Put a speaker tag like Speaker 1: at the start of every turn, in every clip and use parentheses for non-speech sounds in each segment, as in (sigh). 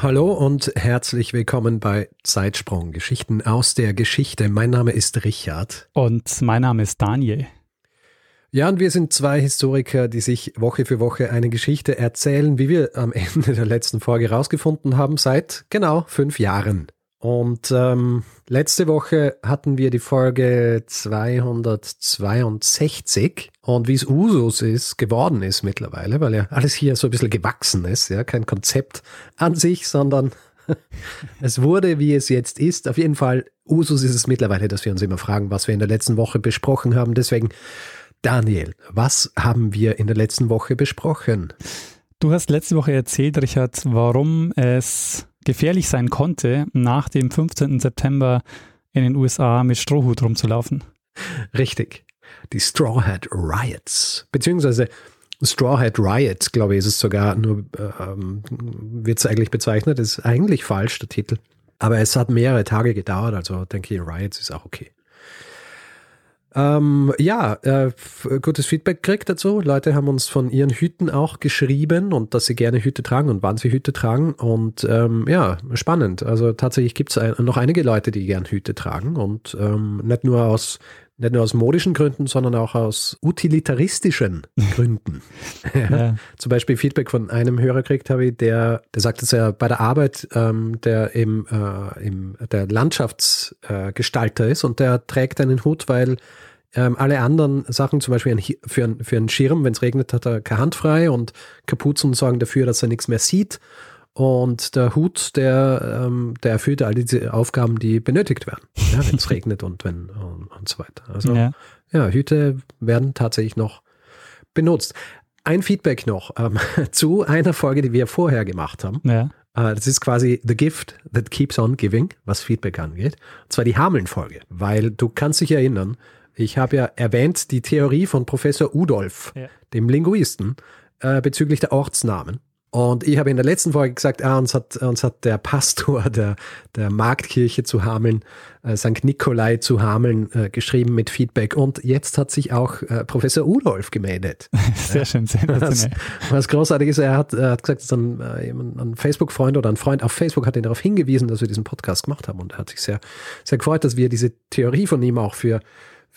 Speaker 1: Hallo und herzlich willkommen bei Zeitsprung, Geschichten aus der Geschichte. Mein Name ist Richard.
Speaker 2: Und mein Name ist Daniel.
Speaker 1: Ja, und wir sind zwei Historiker, die sich Woche für Woche eine Geschichte erzählen, wie wir am (laughs) Ende der letzten Folge herausgefunden haben, seit genau fünf Jahren. Und ähm, letzte Woche hatten wir die Folge 262 und wie es Usus ist, geworden ist mittlerweile, weil ja alles hier so ein bisschen gewachsen ist, ja, kein Konzept an sich, sondern (laughs) es wurde, wie es jetzt ist. Auf jeden Fall, Usus ist es mittlerweile, dass wir uns immer fragen, was wir in der letzten Woche besprochen haben. Deswegen, Daniel, was haben wir in der letzten Woche besprochen?
Speaker 2: Du hast letzte Woche erzählt, Richard, warum es gefährlich sein konnte, nach dem 15. September in den USA mit Strohhut rumzulaufen.
Speaker 1: Richtig. Die Straw Hat Riots. Beziehungsweise Straw Hat Riot, glaube ich, ist es sogar, nur ähm, wird es eigentlich bezeichnet, ist eigentlich falsch, der Titel. Aber es hat mehrere Tage gedauert, also denke ich, Riots ist auch okay. Ähm, ja, äh, gutes Feedback kriegt dazu. Leute haben uns von ihren Hüten auch geschrieben und dass sie gerne Hüte tragen und wann sie Hüte tragen. Und ähm, ja, spannend. Also tatsächlich gibt es ein, noch einige Leute, die gern Hüte tragen und ähm, nicht nur aus nicht nur aus modischen Gründen, sondern auch aus utilitaristischen (laughs) Gründen. ja. (laughs) Zum Beispiel Feedback von einem Hörer kriegt habe ich, der, der sagt, dass er bei der Arbeit ähm, der im, äh, im der Landschaftsgestalter äh, ist und der trägt einen Hut, weil ähm, alle anderen Sachen, zum Beispiel ein, für, ein, für einen Schirm, wenn es regnet, hat er keine Hand frei und Kapuzen sorgen dafür, dass er nichts mehr sieht. Und der Hut, der, ähm, der erfüllt all diese Aufgaben, die benötigt werden, ja, wenn es (laughs) regnet und wenn und, und, so weiter. Also ja. ja, Hüte werden tatsächlich noch benutzt. Ein Feedback noch ähm, (laughs) zu einer Folge, die wir vorher gemacht haben. Ja. Äh, das ist quasi The Gift That Keeps On Giving, was Feedback angeht. Und zwar die Hameln-Folge, weil du kannst dich erinnern, ich habe ja erwähnt die Theorie von Professor Udolf, ja. dem Linguisten, äh, bezüglich der Ortsnamen. Und ich habe in der letzten Folge gesagt, ah, uns, hat, uns hat der Pastor (laughs) der, der Marktkirche zu Hameln, äh, St. Nikolai zu Hameln äh, geschrieben mit Feedback. Und jetzt hat sich auch äh, Professor Udolf gemeldet. (laughs)
Speaker 2: Sehr schön, sehr
Speaker 1: was, was großartig ist, er hat, er hat gesagt, dass ein, äh, ein Facebook-Freund oder ein Freund auf Facebook hat ihn darauf hingewiesen, dass wir diesen Podcast gemacht haben. Und er hat sich sehr, sehr gefreut, dass wir diese Theorie von ihm auch für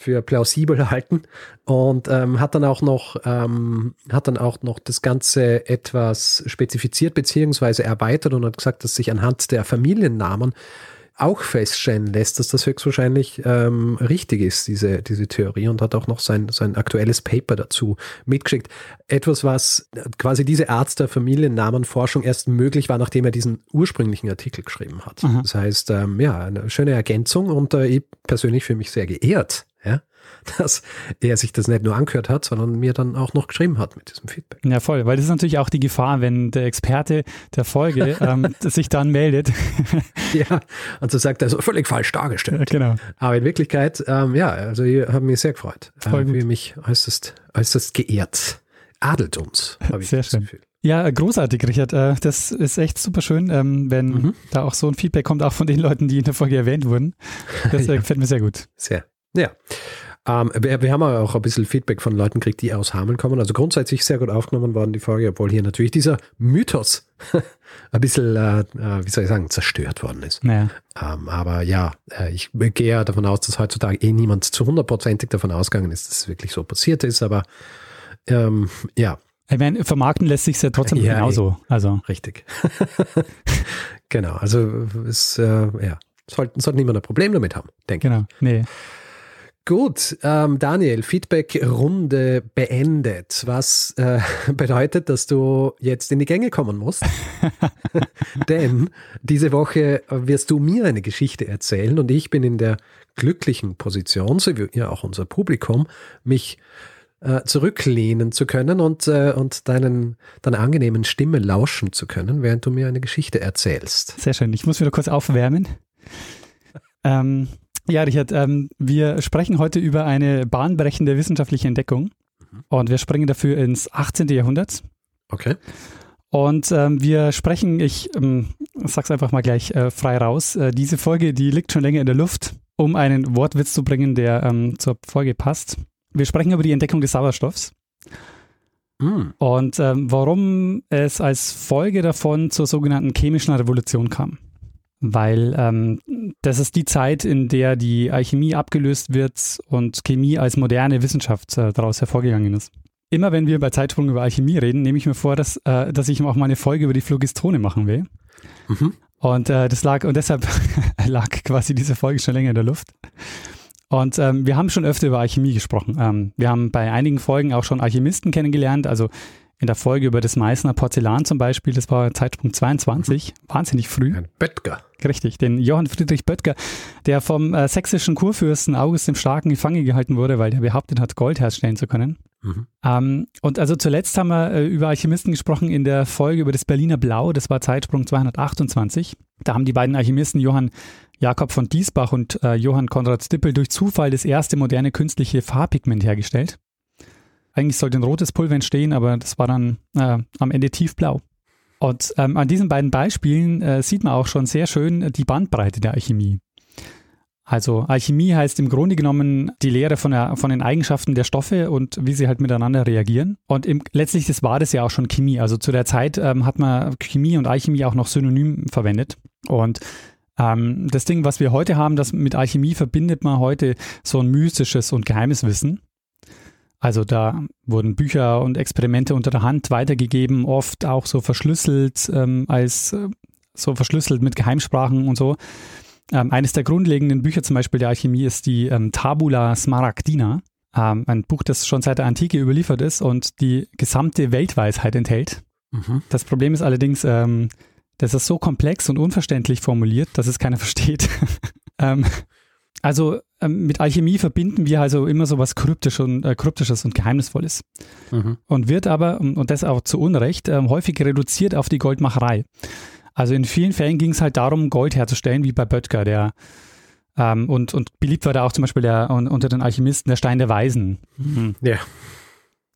Speaker 1: für plausibel (laughs) halten und ähm, hat dann auch noch ähm, hat dann auch noch das Ganze etwas spezifiziert beziehungsweise erweitert und hat gesagt, dass sich anhand der Familiennamen auch feststellen lässt, dass das höchstwahrscheinlich ähm, richtig ist, diese, diese Theorie, und hat auch noch sein, sein aktuelles Paper dazu mitgeschickt. Etwas, was quasi diese Art der Familiennamenforschung erst möglich war, nachdem er diesen ursprünglichen Artikel geschrieben hat. Mhm. Das heißt, ähm, ja, eine schöne Ergänzung und äh, ich persönlich fühle mich sehr geehrt, (laughs) dass er sich das nicht nur angehört hat, sondern mir dann auch noch geschrieben hat mit diesem Feedback.
Speaker 2: Ja, voll, weil das ist natürlich auch die Gefahr, wenn der Experte der Folge (laughs) ähm, sich dann meldet. (laughs)
Speaker 1: ja, und so sagt er so völlig falsch dargestellt.
Speaker 2: Genau.
Speaker 1: Aber in Wirklichkeit, ähm, ja, also ich habe mich sehr gefreut. Voll äh, gut. mich äußerst, äußerst geehrt. Adelt uns,
Speaker 2: habe ich Sehr das schön. Gefühl. Ja, großartig, Richard. Äh, das ist echt super schön, ähm, wenn mhm. da auch so ein Feedback kommt, auch von den Leuten, die in der Folge erwähnt wurden. Das ja. gefällt mir sehr gut.
Speaker 1: Sehr. Ja. Ähm, wir, wir, haben auch ein bisschen Feedback von Leuten gekriegt, die aus Hameln kommen. Also grundsätzlich sehr gut aufgenommen worden, die Folge, obwohl hier natürlich dieser Mythos (laughs) ein bisschen, äh, äh, wie soll ich sagen, zerstört worden ist.
Speaker 2: Ja.
Speaker 1: Ähm, aber ja, äh, ich gehe ja davon aus, dass heutzutage eh niemand zu hundertprozentig davon ausgegangen ist, dass es wirklich so passiert ist. Aber ähm, ja.
Speaker 2: Ich meine, vermarkten lässt sich ja trotzdem ja, genauso.
Speaker 1: Eh. Also. Richtig. (laughs) genau, also es, äh, ja, sollte, sollte niemand ein Problem damit haben, denke
Speaker 2: genau. ich. Genau, nee.
Speaker 1: Gut, ähm, Daniel, Feedback-Runde beendet, was äh, (laughs) bedeutet, dass du jetzt in die Gänge kommen musst. (laughs) Denn diese Woche wirst du mir eine Geschichte erzählen und ich bin in der glücklichen Position, so wie ja auch unser Publikum, mich äh, zurücklehnen zu können und, äh, und deinen, deiner angenehmen Stimme lauschen zu können, während du mir eine Geschichte erzählst.
Speaker 2: Sehr schön. Ich muss wieder kurz aufwärmen. ähm, ja, Richard, ähm, wir sprechen heute über eine bahnbrechende wissenschaftliche Entdeckung mhm. und wir springen dafür ins 18. Jahrhundert.
Speaker 1: Okay.
Speaker 2: Und ähm, wir sprechen, ich ähm, sag's einfach mal gleich äh, frei raus, äh, diese Folge, die liegt schon länger in der Luft, um einen Wortwitz zu bringen, der ähm, zur Folge passt. Wir sprechen über die Entdeckung des Sauerstoffs. Mm. Und ähm, warum es als Folge davon zur sogenannten chemischen Revolution kam. Weil ähm, das ist die Zeit, in der die Alchemie abgelöst wird und Chemie als moderne Wissenschaft äh, daraus hervorgegangen ist. Immer wenn wir bei Zeitsprung über Alchemie reden, nehme ich mir vor, dass, äh, dass ich auch mal eine Folge über die Phlogistone machen will. Mhm. Und äh, das lag, und deshalb (laughs) lag quasi diese Folge schon länger in der Luft. Und ähm, wir haben schon öfter über Alchemie gesprochen. Ähm, wir haben bei einigen Folgen auch schon Alchemisten kennengelernt. Also in der Folge über das Meißner Porzellan zum Beispiel, das war Zeitsprung 22, mhm. wahnsinnig früh.
Speaker 1: Ein Böttger.
Speaker 2: Richtig, den Johann Friedrich Böttger, der vom äh, sächsischen Kurfürsten August dem Starken gefangen gehalten wurde, weil der behauptet hat, Gold herstellen zu können. Mhm. Ähm, und also zuletzt haben wir äh, über Alchemisten gesprochen in der Folge über das Berliner Blau, das war Zeitsprung 228. Da haben die beiden Alchemisten Johann Jakob von Diesbach und äh, Johann Konrad Stippel durch Zufall das erste moderne künstliche Farbpigment hergestellt. Eigentlich sollte ein rotes Pulver entstehen, aber das war dann äh, am Ende tiefblau. Und ähm, an diesen beiden Beispielen äh, sieht man auch schon sehr schön die Bandbreite der Alchemie. Also Alchemie heißt im Grunde genommen die Lehre von, der, von den Eigenschaften der Stoffe und wie sie halt miteinander reagieren. Und im, letztlich das war das ja auch schon Chemie. Also zu der Zeit ähm, hat man Chemie und Alchemie auch noch synonym verwendet. Und ähm, das Ding, was wir heute haben, das mit Alchemie verbindet man heute so ein mystisches und geheimes Wissen. Also da wurden Bücher und Experimente unter der Hand weitergegeben, oft auch so verschlüsselt ähm, als äh, so verschlüsselt mit Geheimsprachen und so. Ähm, eines der grundlegenden Bücher zum Beispiel der Alchemie ist die ähm, Tabula Smaragdina, ähm, ein Buch, das schon seit der Antike überliefert ist und die gesamte Weltweisheit enthält. Mhm. Das Problem ist allerdings, ähm, das ist so komplex und unverständlich formuliert, dass es keiner (laughs) versteht. Ähm, also ähm, mit Alchemie verbinden wir also immer so was Kryptisch und, äh, Kryptisches und Geheimnisvolles. Mhm. Und wird aber, und das auch zu Unrecht, äh, häufig reduziert auf die Goldmacherei. Also in vielen Fällen ging es halt darum, Gold herzustellen, wie bei Böttger, der ähm, und, und beliebt war da auch zum Beispiel der, unter den Alchemisten der Stein der Weisen.
Speaker 1: Mhm. Ja.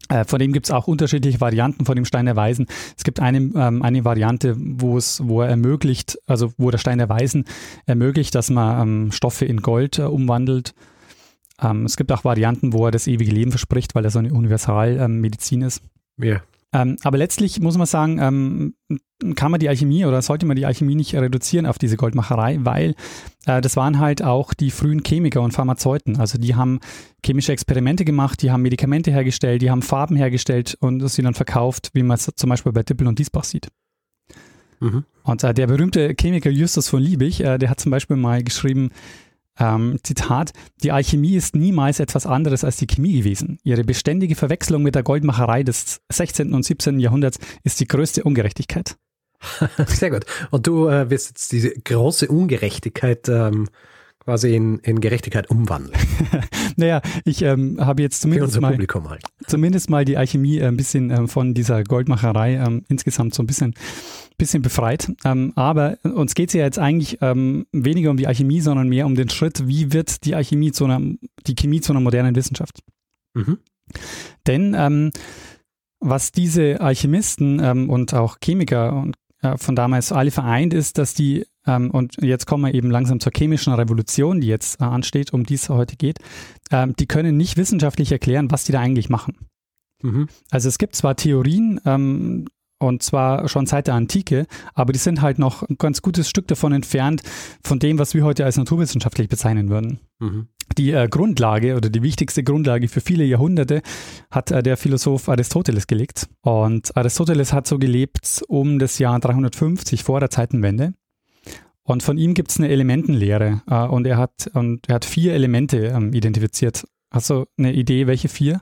Speaker 2: Äh, von dem gibt es auch unterschiedliche Varianten von dem Stein der Weisen. Es gibt eine, ähm, eine Variante, wo es, wo er ermöglicht, also wo der Stein der Weisen ermöglicht, dass man ähm, Stoffe in Gold äh, umwandelt. Ähm, es gibt auch Varianten, wo er das ewige Leben verspricht, weil er so eine Universalmedizin ist.
Speaker 1: Ja.
Speaker 2: Ähm, aber letztlich muss man sagen, ähm, kann man die Alchemie oder sollte man die Alchemie nicht reduzieren auf diese Goldmacherei, weil äh, das waren halt auch die frühen Chemiker und Pharmazeuten. Also die haben chemische Experimente gemacht, die haben Medikamente hergestellt, die haben Farben hergestellt und sie dann verkauft, wie man es zum Beispiel bei Dippel und Diesbach sieht. Mhm. Und äh, der berühmte Chemiker Justus von Liebig, äh, der hat zum Beispiel mal geschrieben, ähm, Zitat, die Alchemie ist niemals etwas anderes als die Chemie gewesen. Ihre beständige Verwechslung mit der Goldmacherei des 16. und 17. Jahrhunderts ist die größte Ungerechtigkeit. (laughs)
Speaker 1: Sehr gut. Und du äh, wirst jetzt diese große Ungerechtigkeit ähm, quasi in, in Gerechtigkeit umwandeln. (laughs)
Speaker 2: naja, ich ähm, habe jetzt zumindest mal,
Speaker 1: halt.
Speaker 2: zumindest mal die Alchemie äh, ein bisschen ähm, von dieser Goldmacherei ähm, insgesamt so ein bisschen, bisschen befreit. Ähm, aber uns geht es ja jetzt eigentlich ähm, weniger um die Alchemie, sondern mehr um den Schritt, wie wird die Alchemie zu einer, die Chemie zu einer modernen Wissenschaft. Mhm. Denn ähm, was diese Alchemisten und auch Chemiker und äh, von damals alle vereint ist, dass die ähm, und jetzt kommen wir eben langsam zur chemischen Revolution, die jetzt äh, ansteht, um die es heute geht. Ähm, die können nicht wissenschaftlich erklären, was die da eigentlich machen. Mhm. Also es gibt zwar Theorien, ähm, und zwar schon seit der Antike, aber die sind halt noch ein ganz gutes Stück davon entfernt, von dem, was wir heute als naturwissenschaftlich bezeichnen würden. Mhm. Die äh, Grundlage oder die wichtigste Grundlage für viele Jahrhunderte hat äh, der Philosoph Aristoteles gelegt. Und Aristoteles hat so gelebt um das Jahr 350 vor der Zeitenwende. Und von ihm gibt es eine Elementenlehre äh, und, er hat, und er hat vier Elemente ähm, identifiziert. Hast du eine Idee, welche vier?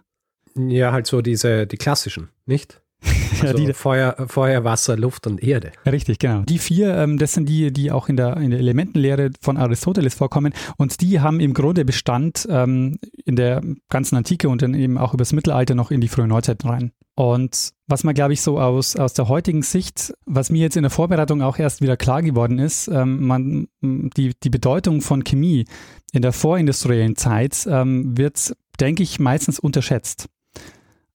Speaker 1: Ja, halt so diese, die klassischen, nicht? (laughs) Also die, Feuer, Feuer, Wasser, Luft und Erde.
Speaker 2: Richtig, genau. Die vier, ähm, das sind die, die auch in der, in der Elementenlehre von Aristoteles vorkommen und die haben im Grunde Bestand ähm, in der ganzen Antike und dann eben auch übers Mittelalter noch in die frühe Neuzeit rein. Und was man, glaube ich, so aus, aus der heutigen Sicht, was mir jetzt in der Vorbereitung auch erst wieder klar geworden ist, ähm, man, die, die Bedeutung von Chemie in der vorindustriellen Zeit ähm, wird, denke ich, meistens unterschätzt.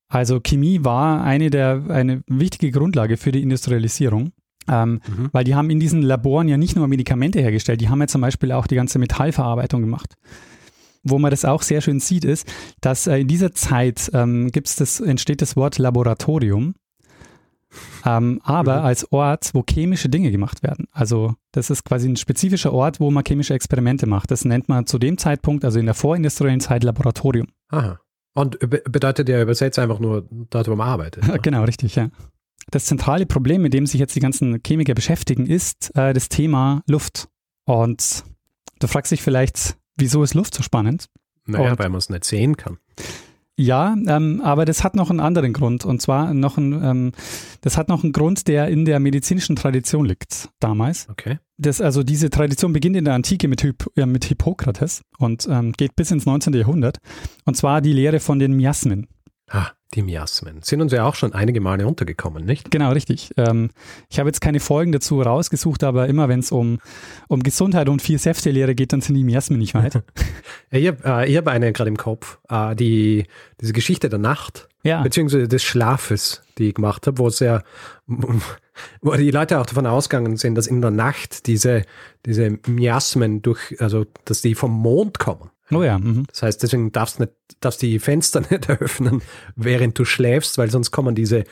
Speaker 2: Also Chemie war eine der eine wichtige Grundlage für die Industrialisierung. Ähm, mhm. Weil die haben in diesen Laboren ja nicht nur Medikamente hergestellt, die haben ja zum Beispiel auch die ganze Metallverarbeitung gemacht. Wo man das auch sehr schön sieht, ist, dass äh, in dieser Zeit ähm, gibt's das, entsteht das Wort Laboratorium, ähm, aber mhm. als Ort, wo chemische Dinge gemacht werden. Also das ist quasi ein spezifischer Ort, wo man chemische Experimente macht. Das nennt man zu dem Zeitpunkt, also in der vorindustriellen Zeit, Laboratorium.
Speaker 1: Aha. Und bedeutet ja übersetzt einfach nur dort, wo man arbeitet.
Speaker 2: Ja, genau, richtig, ja. Das zentrale Problem, mit dem sich jetzt die ganzen Chemiker beschäftigen, ist äh, das Thema Luft. Und du fragst dich vielleicht, wieso ist Luft so spannend?
Speaker 1: Naja, Und, weil man es nicht sehen kann.
Speaker 2: Ja, ähm, aber das hat noch einen anderen Grund. Und zwar noch ein, ähm, das hat noch einen Grund, der in der medizinischen Tradition liegt damals.
Speaker 1: Okay.
Speaker 2: Das, also diese Tradition beginnt in der Antike mit, Hyp ja, mit Hippokrates und ähm, geht bis ins 19. Jahrhundert. Und zwar die Lehre von den Miasmen.
Speaker 1: Ah, die Miasmen. Sind uns ja auch schon einige Male untergekommen, nicht?
Speaker 2: Genau, richtig. Ähm, ich habe jetzt keine Folgen dazu rausgesucht, aber immer wenn es um, um Gesundheit und vier Säfte-Lehre geht, dann sind die Miasmen nicht weit. (laughs)
Speaker 1: ich habe äh, hab eine gerade im Kopf. Äh, die, diese Geschichte der Nacht,
Speaker 2: ja.
Speaker 1: beziehungsweise des Schlafes, die ich gemacht habe, wo es ja, (laughs) wo die Leute auch davon ausgegangen sind, dass in der Nacht diese, diese Miasmen durch, also dass die vom Mond kommen.
Speaker 2: Oh ja. Mhm.
Speaker 1: Das heißt, deswegen darfst du darfst die Fenster (laughs) nicht öffnen, während du schläfst, weil sonst kommen diese,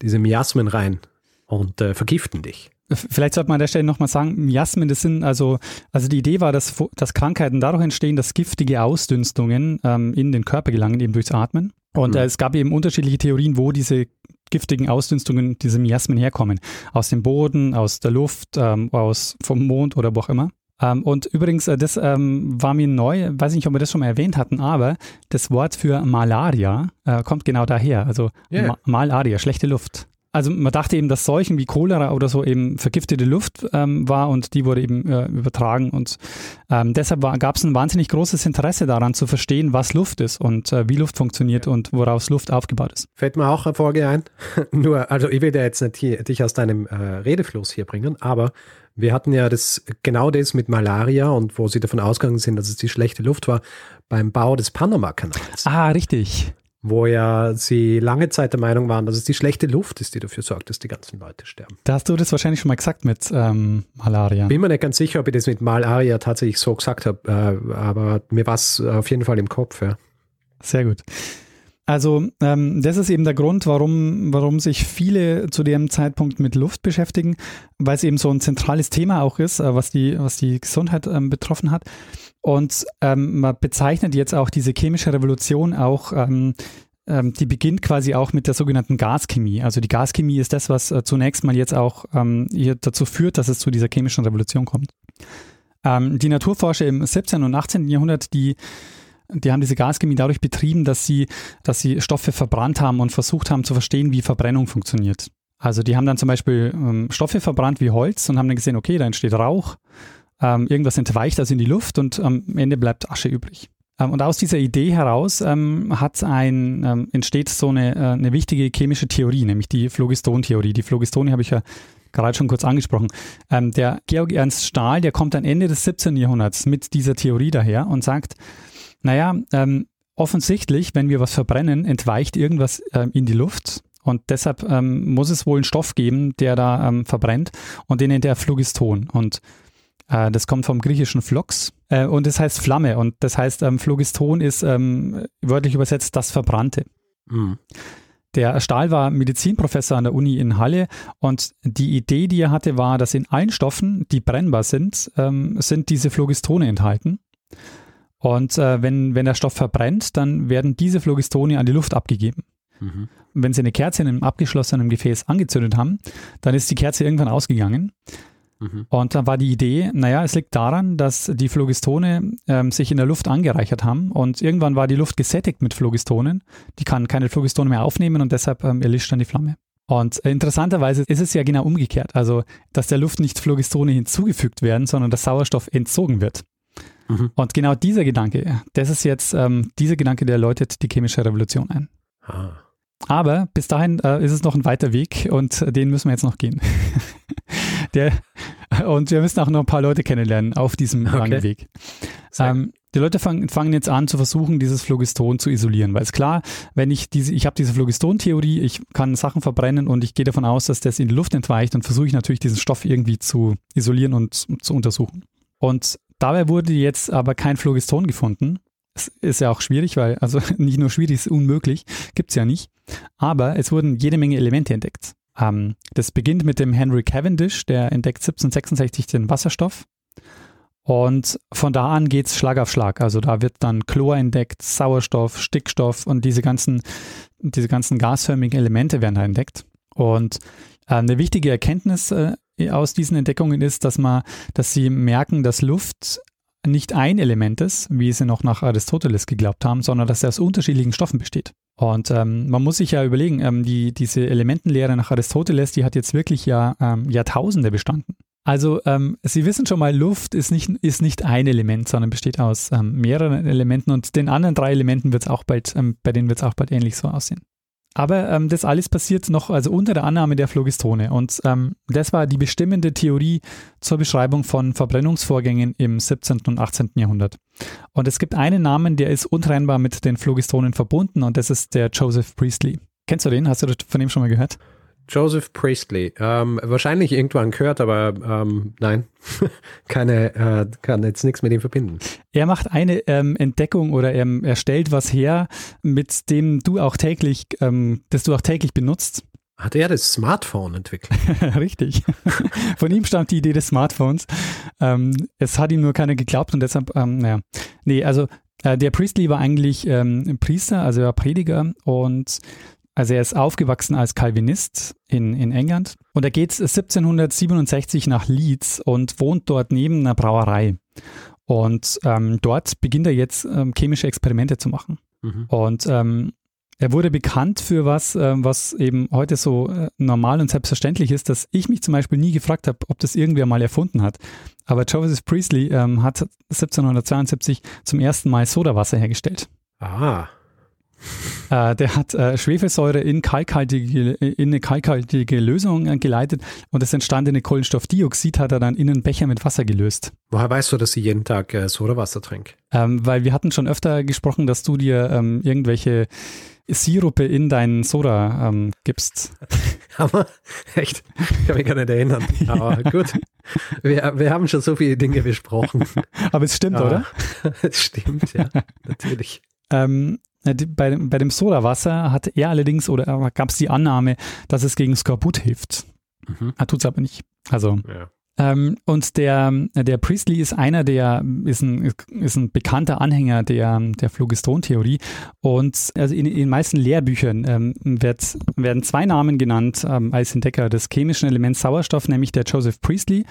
Speaker 1: diese Miasmen rein und äh, vergiften dich.
Speaker 2: Vielleicht sollte man an der Stelle nochmal sagen, Miasmen, das sind also, also die Idee war, dass, dass Krankheiten dadurch entstehen, dass giftige Ausdünstungen ähm, in den Körper gelangen, eben durchs Atmen. Und mhm. äh, es gab eben unterschiedliche Theorien, wo diese giftigen Ausdünstungen, diese Miasmen herkommen. Aus dem Boden, aus der Luft, ähm, aus vom Mond oder wo auch immer. Ähm, und übrigens, äh, das ähm, war mir neu, weiß nicht, ob wir das schon mal erwähnt hatten, aber das Wort für Malaria äh, kommt genau daher. Also yeah. Ma Malaria, schlechte Luft. Also man dachte eben, dass Seuchen wie Cholera oder so eben vergiftete Luft ähm, war und die wurde eben äh, übertragen und ähm, deshalb gab es ein wahnsinnig großes Interesse daran zu verstehen, was Luft ist und äh, wie Luft funktioniert ja. und woraus Luft aufgebaut ist.
Speaker 1: Fällt mir auch eine Folge ein. (laughs) Nur, also ich will ja jetzt nicht hier, dich aus deinem äh, Redefluss hier bringen, aber wir hatten ja das, genau das mit Malaria und wo sie davon ausgegangen sind, dass es die schlechte Luft war, beim Bau des Panama-Kanals.
Speaker 2: Ah, richtig.
Speaker 1: Wo ja sie lange Zeit der Meinung waren, dass es die schlechte Luft ist, die dafür sorgt, dass die ganzen Leute sterben.
Speaker 2: Da hast du das wahrscheinlich schon mal gesagt mit ähm, Malaria.
Speaker 1: Bin mir nicht ganz sicher, ob ich das mit Malaria tatsächlich so gesagt habe, äh, aber mir war es auf jeden Fall im Kopf, ja.
Speaker 2: Sehr gut. Also ähm, das ist eben der Grund, warum, warum sich viele zu dem Zeitpunkt mit Luft beschäftigen, weil es eben so ein zentrales Thema auch ist, äh, was, die, was die Gesundheit ähm, betroffen hat. Und ähm, man bezeichnet jetzt auch diese chemische Revolution auch, ähm, ähm, die beginnt quasi auch mit der sogenannten Gaschemie. Also die Gaschemie ist das, was äh, zunächst mal jetzt auch ähm, hier dazu führt, dass es zu dieser chemischen Revolution kommt. Die Naturforscher im 17. und 18. Jahrhundert, die die haben diese Gaschemie dadurch betrieben, dass sie, dass sie Stoffe verbrannt haben und versucht haben zu verstehen, wie Verbrennung funktioniert. Also die haben dann zum Beispiel ähm, Stoffe verbrannt wie Holz und haben dann gesehen, okay, da entsteht Rauch, ähm, irgendwas entweicht also in die Luft und am Ende bleibt Asche übrig. Ähm, und aus dieser Idee heraus ähm, hat ein, ähm, entsteht so eine, äh, eine wichtige chemische Theorie, nämlich die Phlogiston-Theorie. Die Phlogistone habe ich ja gerade schon kurz angesprochen. Ähm, der Georg Ernst Stahl, der kommt dann Ende des 17. Jahrhunderts mit dieser Theorie daher und sagt, naja, ähm, offensichtlich, wenn wir was verbrennen, entweicht irgendwas ähm, in die Luft. Und deshalb ähm, muss es wohl einen Stoff geben, der da ähm, verbrennt und den nennt er Phlogiston. Und äh, das kommt vom griechischen Phlox äh, und das heißt Flamme. Und das heißt, ähm, Phlogiston ist ähm, wörtlich übersetzt das Verbrannte. Mhm. Der Stahl war Medizinprofessor an der Uni in Halle und die Idee, die er hatte, war, dass in allen Stoffen, die brennbar sind, ähm, sind diese Phlogistone enthalten. Und äh, wenn, wenn der Stoff verbrennt, dann werden diese Phlogistone an die Luft abgegeben. Mhm. Wenn Sie eine Kerze in einem abgeschlossenen Gefäß angezündet haben, dann ist die Kerze irgendwann ausgegangen. Mhm. Und dann war die Idee, naja, es liegt daran, dass die Phlogistone ähm, sich in der Luft angereichert haben und irgendwann war die Luft gesättigt mit Phlogistonen. Die kann keine Phlogistone mehr aufnehmen und deshalb ähm, erlischt dann die Flamme. Und interessanterweise ist es ja genau umgekehrt. Also, dass der Luft nicht Phlogistone hinzugefügt werden, sondern dass Sauerstoff entzogen wird. Mhm. Und genau dieser Gedanke, das ist jetzt, ähm, dieser Gedanke, der läutet die chemische Revolution ein. Ah. Aber bis dahin äh, ist es noch ein weiter Weg und den müssen wir jetzt noch gehen. (laughs) der, und wir müssen auch noch ein paar Leute kennenlernen auf diesem okay. langen Weg. Ähm, die Leute fangen, fangen jetzt an zu versuchen, dieses Phlogiston zu isolieren, weil es klar, wenn ich diese, ich habe diese Phlogiston-Theorie, ich kann Sachen verbrennen und ich gehe davon aus, dass das in die Luft entweicht, dann versuche ich natürlich diesen Stoff irgendwie zu isolieren und zu untersuchen. Und dabei wurde jetzt aber kein Phlogiston gefunden. Das ist ja auch schwierig, weil, also (laughs) nicht nur schwierig, es ist unmöglich, gibt es ja nicht. Aber es wurden jede Menge Elemente entdeckt. Ähm, das beginnt mit dem Henry Cavendish, der entdeckt 1766 den Wasserstoff. Und von da an geht es Schlag auf Schlag. Also da wird dann Chlor entdeckt, Sauerstoff, Stickstoff und diese ganzen, diese ganzen gasförmigen Elemente werden da entdeckt. Und äh, eine wichtige Erkenntnis äh, aus diesen Entdeckungen ist, dass man, dass sie merken, dass Luft nicht ein Element ist, wie sie noch nach Aristoteles geglaubt haben, sondern dass er aus unterschiedlichen Stoffen besteht. Und ähm, man muss sich ja überlegen, ähm, die, diese Elementenlehre nach Aristoteles, die hat jetzt wirklich ja ähm, Jahrtausende bestanden. Also ähm, Sie wissen schon mal, Luft ist nicht, ist nicht ein Element, sondern besteht aus ähm, mehreren Elementen und den anderen drei Elementen wird es auch bald, ähm, bei denen wird es auch bald ähnlich so aussehen. Aber ähm, das alles passiert noch also unter der Annahme der Phlogistone und ähm, das war die bestimmende Theorie zur Beschreibung von Verbrennungsvorgängen im 17. und 18. Jahrhundert. Und es gibt einen Namen, der ist untrennbar mit den Phlogistonen verbunden und das ist der Joseph Priestley. Kennst du den? Hast du von dem schon mal gehört?
Speaker 1: Joseph Priestley. Ähm, wahrscheinlich irgendwann gehört, aber ähm, nein, (laughs) keine, äh, kann jetzt nichts mit ihm verbinden.
Speaker 2: Er macht eine ähm, Entdeckung oder er, er, stellt was her, mit dem du auch täglich, ähm, das du auch täglich benutzt.
Speaker 1: Hat er das Smartphone entwickelt? (laughs)
Speaker 2: Richtig. (laughs) Von ihm stammt die Idee des Smartphones. Ähm, es hat ihm nur keiner geglaubt und deshalb, ähm, naja. Nee, also äh, der Priestley war eigentlich ähm, Priester, also er war Prediger und also er ist aufgewachsen als Calvinist in, in England und er geht 1767 nach Leeds und wohnt dort neben einer Brauerei. Und ähm, dort beginnt er jetzt ähm, chemische Experimente zu machen. Mhm. Und ähm, er wurde bekannt für was, äh, was eben heute so äh, normal und selbstverständlich ist, dass ich mich zum Beispiel nie gefragt habe, ob das irgendwer mal erfunden hat. Aber Joseph Priestley ähm, hat 1772 zum ersten Mal Sodawasser hergestellt.
Speaker 1: Ah.
Speaker 2: Äh, der hat äh, Schwefelsäure in, kalkhaltige, in eine kalkhaltige Lösung geleitet und das entstandene Kohlenstoffdioxid hat er dann in einen Becher mit Wasser gelöst.
Speaker 1: Woher weißt du, dass ich jeden Tag äh, Sodawasser trinke?
Speaker 2: Ähm, weil wir hatten schon öfter gesprochen, dass du dir ähm, irgendwelche Sirupe in deinen Soda ähm, gibst. (laughs)
Speaker 1: Aber echt, ich kann mich gar nicht erinnern. Aber gut, wir, wir haben schon so viele Dinge besprochen. (laughs)
Speaker 2: Aber es stimmt, Aber,
Speaker 1: oder? (laughs) Es stimmt, ja, natürlich.
Speaker 2: Ähm, äh, bei, bei dem Sodawasser hat er allerdings oder gab es die Annahme, dass es gegen Skorbut hilft. Mhm. Tut es aber nicht. Also ja. Ähm, und der, der Priestley ist einer der, ist ein, ist ein bekannter Anhänger der, der Phlogiston-Theorie. Und also in, in den meisten Lehrbüchern ähm, wird, werden zwei Namen genannt ähm, als Entdecker des chemischen Elements Sauerstoff, nämlich der Joseph Priestley,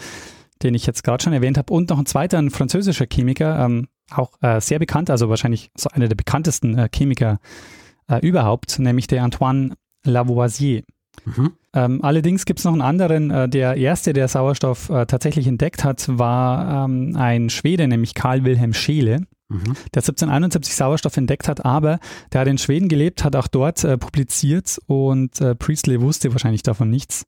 Speaker 2: den ich jetzt gerade schon erwähnt habe, und noch ein zweiter, ein französischer Chemiker, ähm, auch äh, sehr bekannt, also wahrscheinlich so einer der bekanntesten äh, Chemiker äh, überhaupt, nämlich der Antoine Lavoisier. Mhm. Ähm, allerdings gibt es noch einen anderen, äh, der erste, der Sauerstoff äh, tatsächlich entdeckt hat, war ähm, ein Schwede, nämlich Karl Wilhelm Scheele. Mhm. Der 1771 Sauerstoff entdeckt hat, aber der hat in Schweden gelebt, hat auch dort äh, publiziert und Priestley wusste wahrscheinlich davon nichts.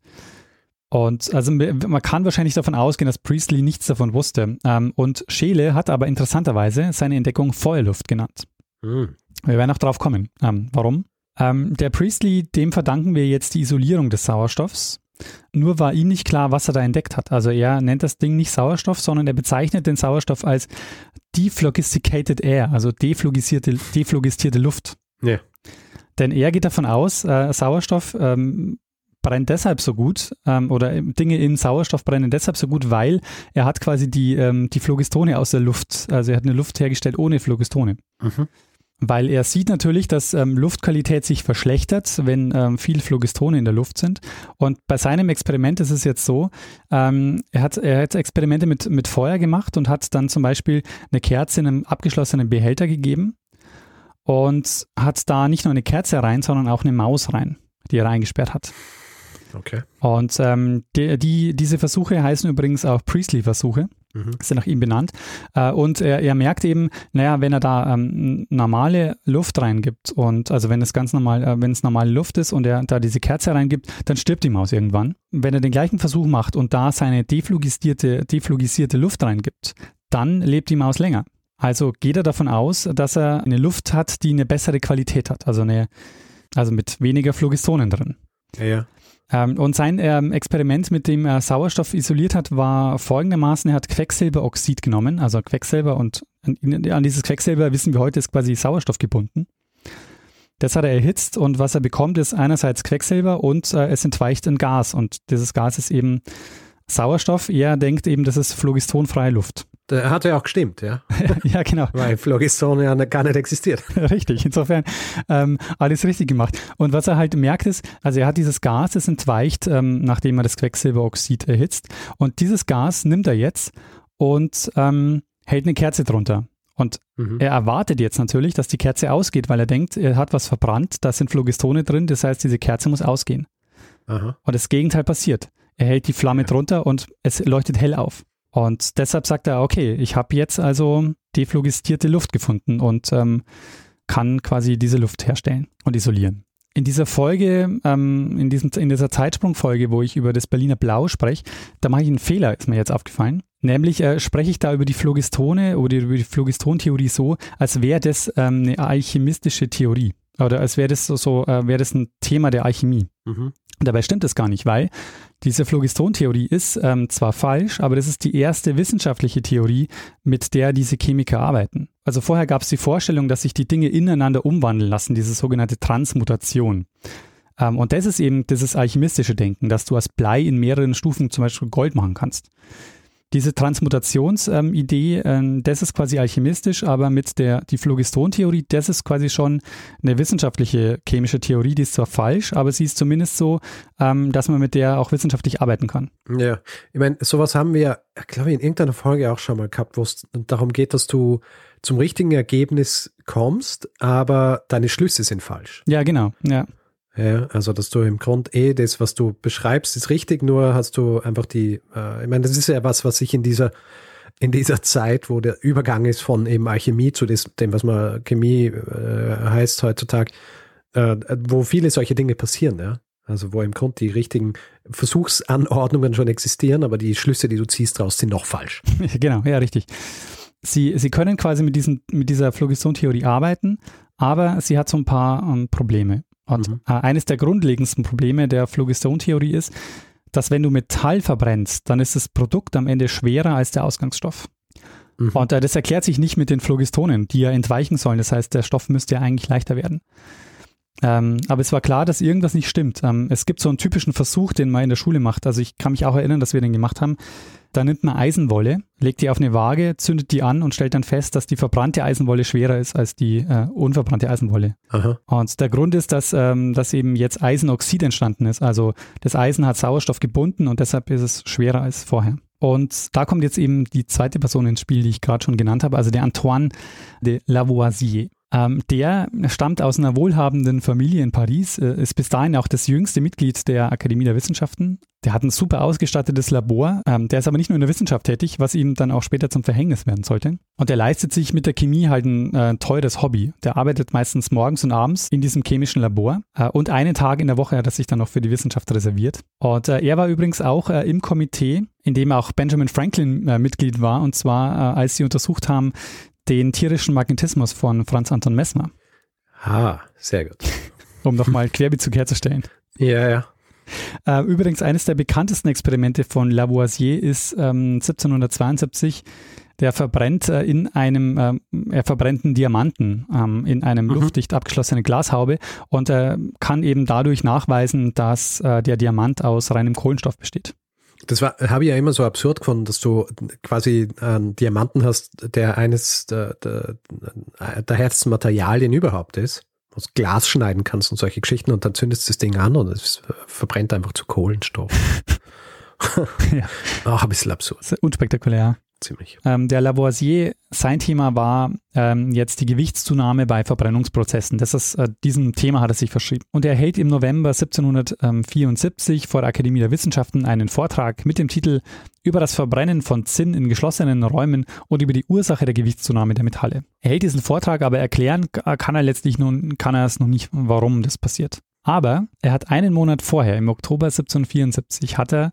Speaker 2: Und also man kann wahrscheinlich davon ausgehen, dass Priestley nichts davon wusste. Ähm, und Scheele hat aber interessanterweise seine Entdeckung Feuerluft genannt. Mhm. Wir werden auch drauf kommen. Ähm, warum? Ähm, der Priestley, dem verdanken wir jetzt die Isolierung des Sauerstoffs. Nur war ihm nicht klar, was er da entdeckt hat. Also er nennt das Ding nicht Sauerstoff, sondern er bezeichnet den Sauerstoff als dephlogisticated air, also deflogisierte, deflogistierte Luft. Ja. Denn er geht davon aus, äh, Sauerstoff ähm, brennt deshalb so gut ähm, oder Dinge in Sauerstoff brennen deshalb so gut, weil er hat quasi die, ähm, die Phlogistone aus der Luft, also er hat eine Luft hergestellt ohne Phlogistone. Mhm. Weil er sieht natürlich, dass ähm, Luftqualität sich verschlechtert, wenn ähm, viel Phlogistone in der Luft sind. Und bei seinem Experiment ist es jetzt so, ähm, er, hat, er hat Experimente mit, mit Feuer gemacht und hat dann zum Beispiel eine Kerze in einem abgeschlossenen Behälter gegeben und hat da nicht nur eine Kerze rein, sondern auch eine Maus rein, die er reingesperrt hat.
Speaker 1: Okay.
Speaker 2: Und ähm, die, die, diese Versuche heißen übrigens auch Priestley-Versuche. Mhm. Sind nach ihm benannt. Äh, und er, er merkt eben, naja, wenn er da ähm, normale Luft reingibt und also wenn es ganz normal, äh, wenn es normale Luft ist und er da diese Kerze reingibt, dann stirbt die Maus irgendwann. Wenn er den gleichen Versuch macht und da seine deflugisierte, deflugisierte Luft reingibt, dann lebt die Maus länger. Also geht er davon aus, dass er eine Luft hat, die eine bessere Qualität hat, also eine, also mit weniger Phlogistonen drin.
Speaker 1: Ja, ja.
Speaker 2: Ähm, und sein ähm, Experiment, mit dem er Sauerstoff isoliert hat, war folgendermaßen, er hat Quecksilberoxid genommen, also Quecksilber und an, dieses Quecksilber wissen wir heute ist quasi Sauerstoff gebunden. Das hat er erhitzt und was er bekommt, ist einerseits Quecksilber und äh, es entweicht ein Gas und dieses Gas ist eben Sauerstoff. Er denkt eben, das ist phlogistonfreie Luft.
Speaker 1: Der hat ja auch gestimmt, ja. (laughs)
Speaker 2: ja, genau.
Speaker 1: Weil Phlogiston ja gar nicht existiert. (laughs)
Speaker 2: richtig, insofern ähm, alles richtig gemacht. Und was er halt merkt ist, also er hat dieses Gas, das entweicht, ähm, nachdem er das Quecksilberoxid erhitzt. Und dieses Gas nimmt er jetzt und ähm, hält eine Kerze drunter. Und mhm. er erwartet jetzt natürlich, dass die Kerze ausgeht, weil er denkt, er hat was verbrannt, da sind Phlogistone drin, das heißt, diese Kerze muss ausgehen. Aha. Und das Gegenteil passiert. Er hält die Flamme ja. drunter und es leuchtet hell auf. Und deshalb sagt er, okay, ich habe jetzt also deflogistierte Luft gefunden und ähm, kann quasi diese Luft herstellen und isolieren. In dieser Folge, ähm, in, diesem, in dieser Zeitsprungfolge, wo ich über das Berliner Blau spreche, da mache ich einen Fehler, ist mir jetzt aufgefallen. Nämlich äh, spreche ich da über die Phlogistone oder über die Phlogistontheorie so, als wäre das ähm, eine alchemistische Theorie. Oder als wäre das so, so äh, wäre das ein Thema der Alchemie. Mhm. Dabei stimmt das gar nicht, weil diese Phlogiston-Theorie ist ähm, zwar falsch, aber das ist die erste wissenschaftliche Theorie, mit der diese Chemiker arbeiten. Also vorher gab es die Vorstellung, dass sich die Dinge ineinander umwandeln lassen, diese sogenannte Transmutation. Ähm, und das ist eben dieses alchemistische Denken, dass du aus Blei in mehreren Stufen zum Beispiel Gold machen kannst. Diese Transmutationsidee, ähm, äh, das ist quasi alchemistisch, aber mit der die Phlogiston-Theorie, das ist quasi schon eine wissenschaftliche chemische Theorie, die ist zwar falsch, aber sie ist zumindest so, ähm, dass man mit der auch wissenschaftlich arbeiten kann.
Speaker 1: Ja, ich meine, sowas haben wir, glaube ich, in irgendeiner Folge auch schon mal gehabt, wo es darum geht, dass du zum richtigen Ergebnis kommst, aber deine Schlüsse sind falsch.
Speaker 2: Ja, genau, ja.
Speaker 1: Ja, also dass du im Grund eh das, was du beschreibst, ist richtig, nur hast du einfach die, äh, ich meine, das ist ja was, was sich in dieser in dieser Zeit, wo der Übergang ist von eben Alchemie zu des, dem, was man Chemie äh, heißt heutzutage, äh, wo viele solche Dinge passieren, ja. Also wo im Grund die richtigen Versuchsanordnungen schon existieren, aber die Schlüsse, die du ziehst daraus, sind noch falsch. (laughs)
Speaker 2: genau, ja, richtig. Sie, sie können quasi mit, diesen, mit dieser Phlogiston-Theorie arbeiten, aber sie hat so ein paar ähm, Probleme. Und mhm. äh, eines der grundlegendsten Probleme der Phlogiston-Theorie ist, dass wenn du Metall verbrennst, dann ist das Produkt am Ende schwerer als der Ausgangsstoff. Mhm. Und äh, das erklärt sich nicht mit den Phlogistonen, die ja entweichen sollen. Das heißt, der Stoff müsste ja eigentlich leichter werden. Ähm, aber es war klar, dass irgendwas nicht stimmt. Ähm, es gibt so einen typischen Versuch, den man in der Schule macht. Also ich kann mich auch erinnern, dass wir den gemacht haben. Da nimmt man Eisenwolle, legt die auf eine Waage, zündet die an und stellt dann fest, dass die verbrannte Eisenwolle schwerer ist als die äh, unverbrannte Eisenwolle. Aha. Und der Grund ist, dass, ähm, dass eben jetzt Eisenoxid entstanden ist. Also das Eisen hat Sauerstoff gebunden und deshalb ist es schwerer als vorher. Und da kommt jetzt eben die zweite Person ins Spiel, die ich gerade schon genannt habe, also der Antoine de Lavoisier. Ähm, der stammt aus einer wohlhabenden Familie in Paris, äh, ist bis dahin auch das jüngste Mitglied der Akademie der Wissenschaften. Der hat ein super ausgestattetes Labor, ähm, der ist aber nicht nur in der Wissenschaft tätig, was ihm dann auch später zum Verhängnis werden sollte. Und er leistet sich mit der Chemie halt ein äh, teures Hobby. Der arbeitet meistens morgens und abends in diesem chemischen Labor äh, und einen Tag in der Woche hat er sich dann noch für die Wissenschaft reserviert. Und äh, er war übrigens auch äh, im Komitee, in dem auch Benjamin Franklin äh, Mitglied war, und zwar als sie untersucht haben, den tierischen Magnetismus von Franz Anton Messmer.
Speaker 1: Ah, sehr gut. (laughs)
Speaker 2: Um nochmal Querbezug herzustellen.
Speaker 1: Ja, ja.
Speaker 2: Äh, übrigens, eines der bekanntesten Experimente von Lavoisier ist ähm, 1772. Der verbrennt äh, in einem, äh, er verbrennt einen Diamanten ähm, in einem mhm. luftdicht abgeschlossenen Glashaube und äh, kann eben dadurch nachweisen, dass äh, der Diamant aus reinem Kohlenstoff besteht.
Speaker 1: Das habe ich ja immer so absurd gefunden, dass du quasi einen Diamanten hast, der eines der, der, der härtesten Materialien überhaupt ist, du Glas schneiden kannst und solche Geschichten und dann zündest du das Ding an und es verbrennt einfach zu Kohlenstoff. (laughs) ja. Auch ein bisschen absurd.
Speaker 2: Unspektakulär.
Speaker 1: Ziemlich.
Speaker 2: Ähm, der Lavoisier, sein Thema war ähm, jetzt die Gewichtszunahme bei Verbrennungsprozessen. Das ist, äh, diesem Thema hat er sich verschrieben. Und er hält im November 1774 vor der Akademie der Wissenschaften einen Vortrag mit dem Titel über das Verbrennen von Zinn in geschlossenen Räumen und über die Ursache der Gewichtszunahme der Metalle. Er hält diesen Vortrag, aber erklären kann er letztlich nun, kann er es noch nicht, warum das passiert. Aber er hat einen Monat vorher, im Oktober 1774, hat er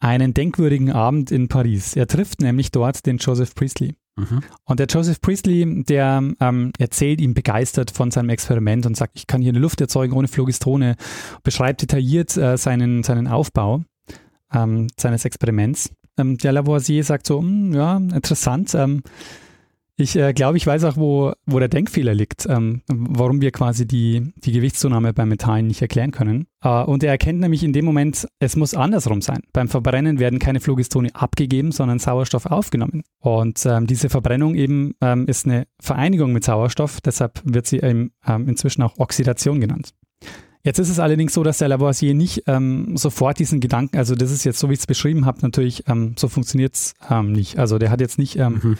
Speaker 2: einen denkwürdigen Abend in Paris. Er trifft nämlich dort den Joseph Priestley. Mhm. Und der Joseph Priestley, der ähm, erzählt ihm begeistert von seinem Experiment und sagt, ich kann hier eine Luft erzeugen ohne Phlogistrone, beschreibt detailliert äh, seinen, seinen Aufbau ähm, seines Experiments. Ähm, der Lavoisier sagt so, hm, ja, interessant, ähm, ich äh, glaube, ich weiß auch, wo, wo der Denkfehler liegt, ähm, warum wir quasi die, die Gewichtszunahme bei Metallen nicht erklären können. Äh, und er erkennt nämlich in dem Moment, es muss andersrum sein. Beim Verbrennen werden keine Phlogistone abgegeben, sondern Sauerstoff aufgenommen. Und ähm, diese Verbrennung eben ähm, ist eine Vereinigung mit Sauerstoff, deshalb wird sie ähm, inzwischen auch Oxidation genannt. Jetzt ist es allerdings so, dass der Lavoisier nicht ähm, sofort diesen Gedanken, also das ist jetzt so, wie ich es beschrieben habe, natürlich, ähm, so funktioniert es ähm, nicht. Also der hat jetzt nicht ähm, mhm.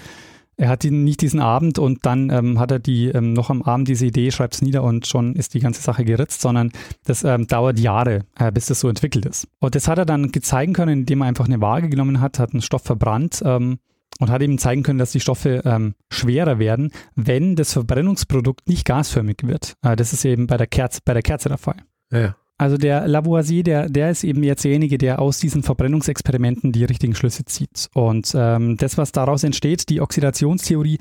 Speaker 2: Er hat ihn nicht diesen Abend und dann ähm, hat er die ähm, noch am Abend diese Idee, schreibt es nieder und schon ist die ganze Sache geritzt, sondern das ähm, dauert Jahre, äh, bis das so entwickelt ist. Und das hat er dann zeigen können, indem er einfach eine Waage genommen hat, hat einen Stoff verbrannt ähm, und hat eben zeigen können, dass die Stoffe ähm, schwerer werden, wenn das Verbrennungsprodukt nicht gasförmig wird. Äh, das ist eben bei der Kerze, bei der Kerze der Fall.
Speaker 1: Ja.
Speaker 2: Also der Lavoisier, der, der ist eben jetzt derjenige, der aus diesen Verbrennungsexperimenten die richtigen Schlüsse zieht. Und ähm, das, was daraus entsteht, die Oxidationstheorie,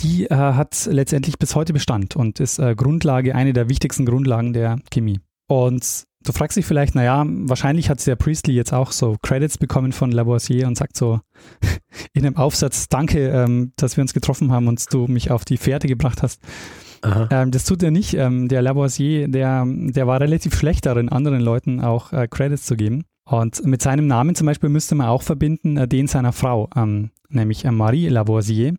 Speaker 2: die äh, hat letztendlich bis heute Bestand und ist äh, Grundlage, eine der wichtigsten Grundlagen der Chemie. Und du fragst dich vielleicht, naja, wahrscheinlich hat der Priestley jetzt auch so Credits bekommen von Lavoisier und sagt so (laughs) in einem Aufsatz, danke, ähm, dass wir uns getroffen haben und du mich auf die Fährte gebracht hast. Ähm, das tut er nicht. Ähm, der Lavoisier, der, der war relativ schlecht darin, anderen Leuten auch äh, Credits zu geben. Und mit seinem Namen zum Beispiel müsste man auch verbinden äh, den seiner Frau, ähm, nämlich äh, Marie Lavoisier.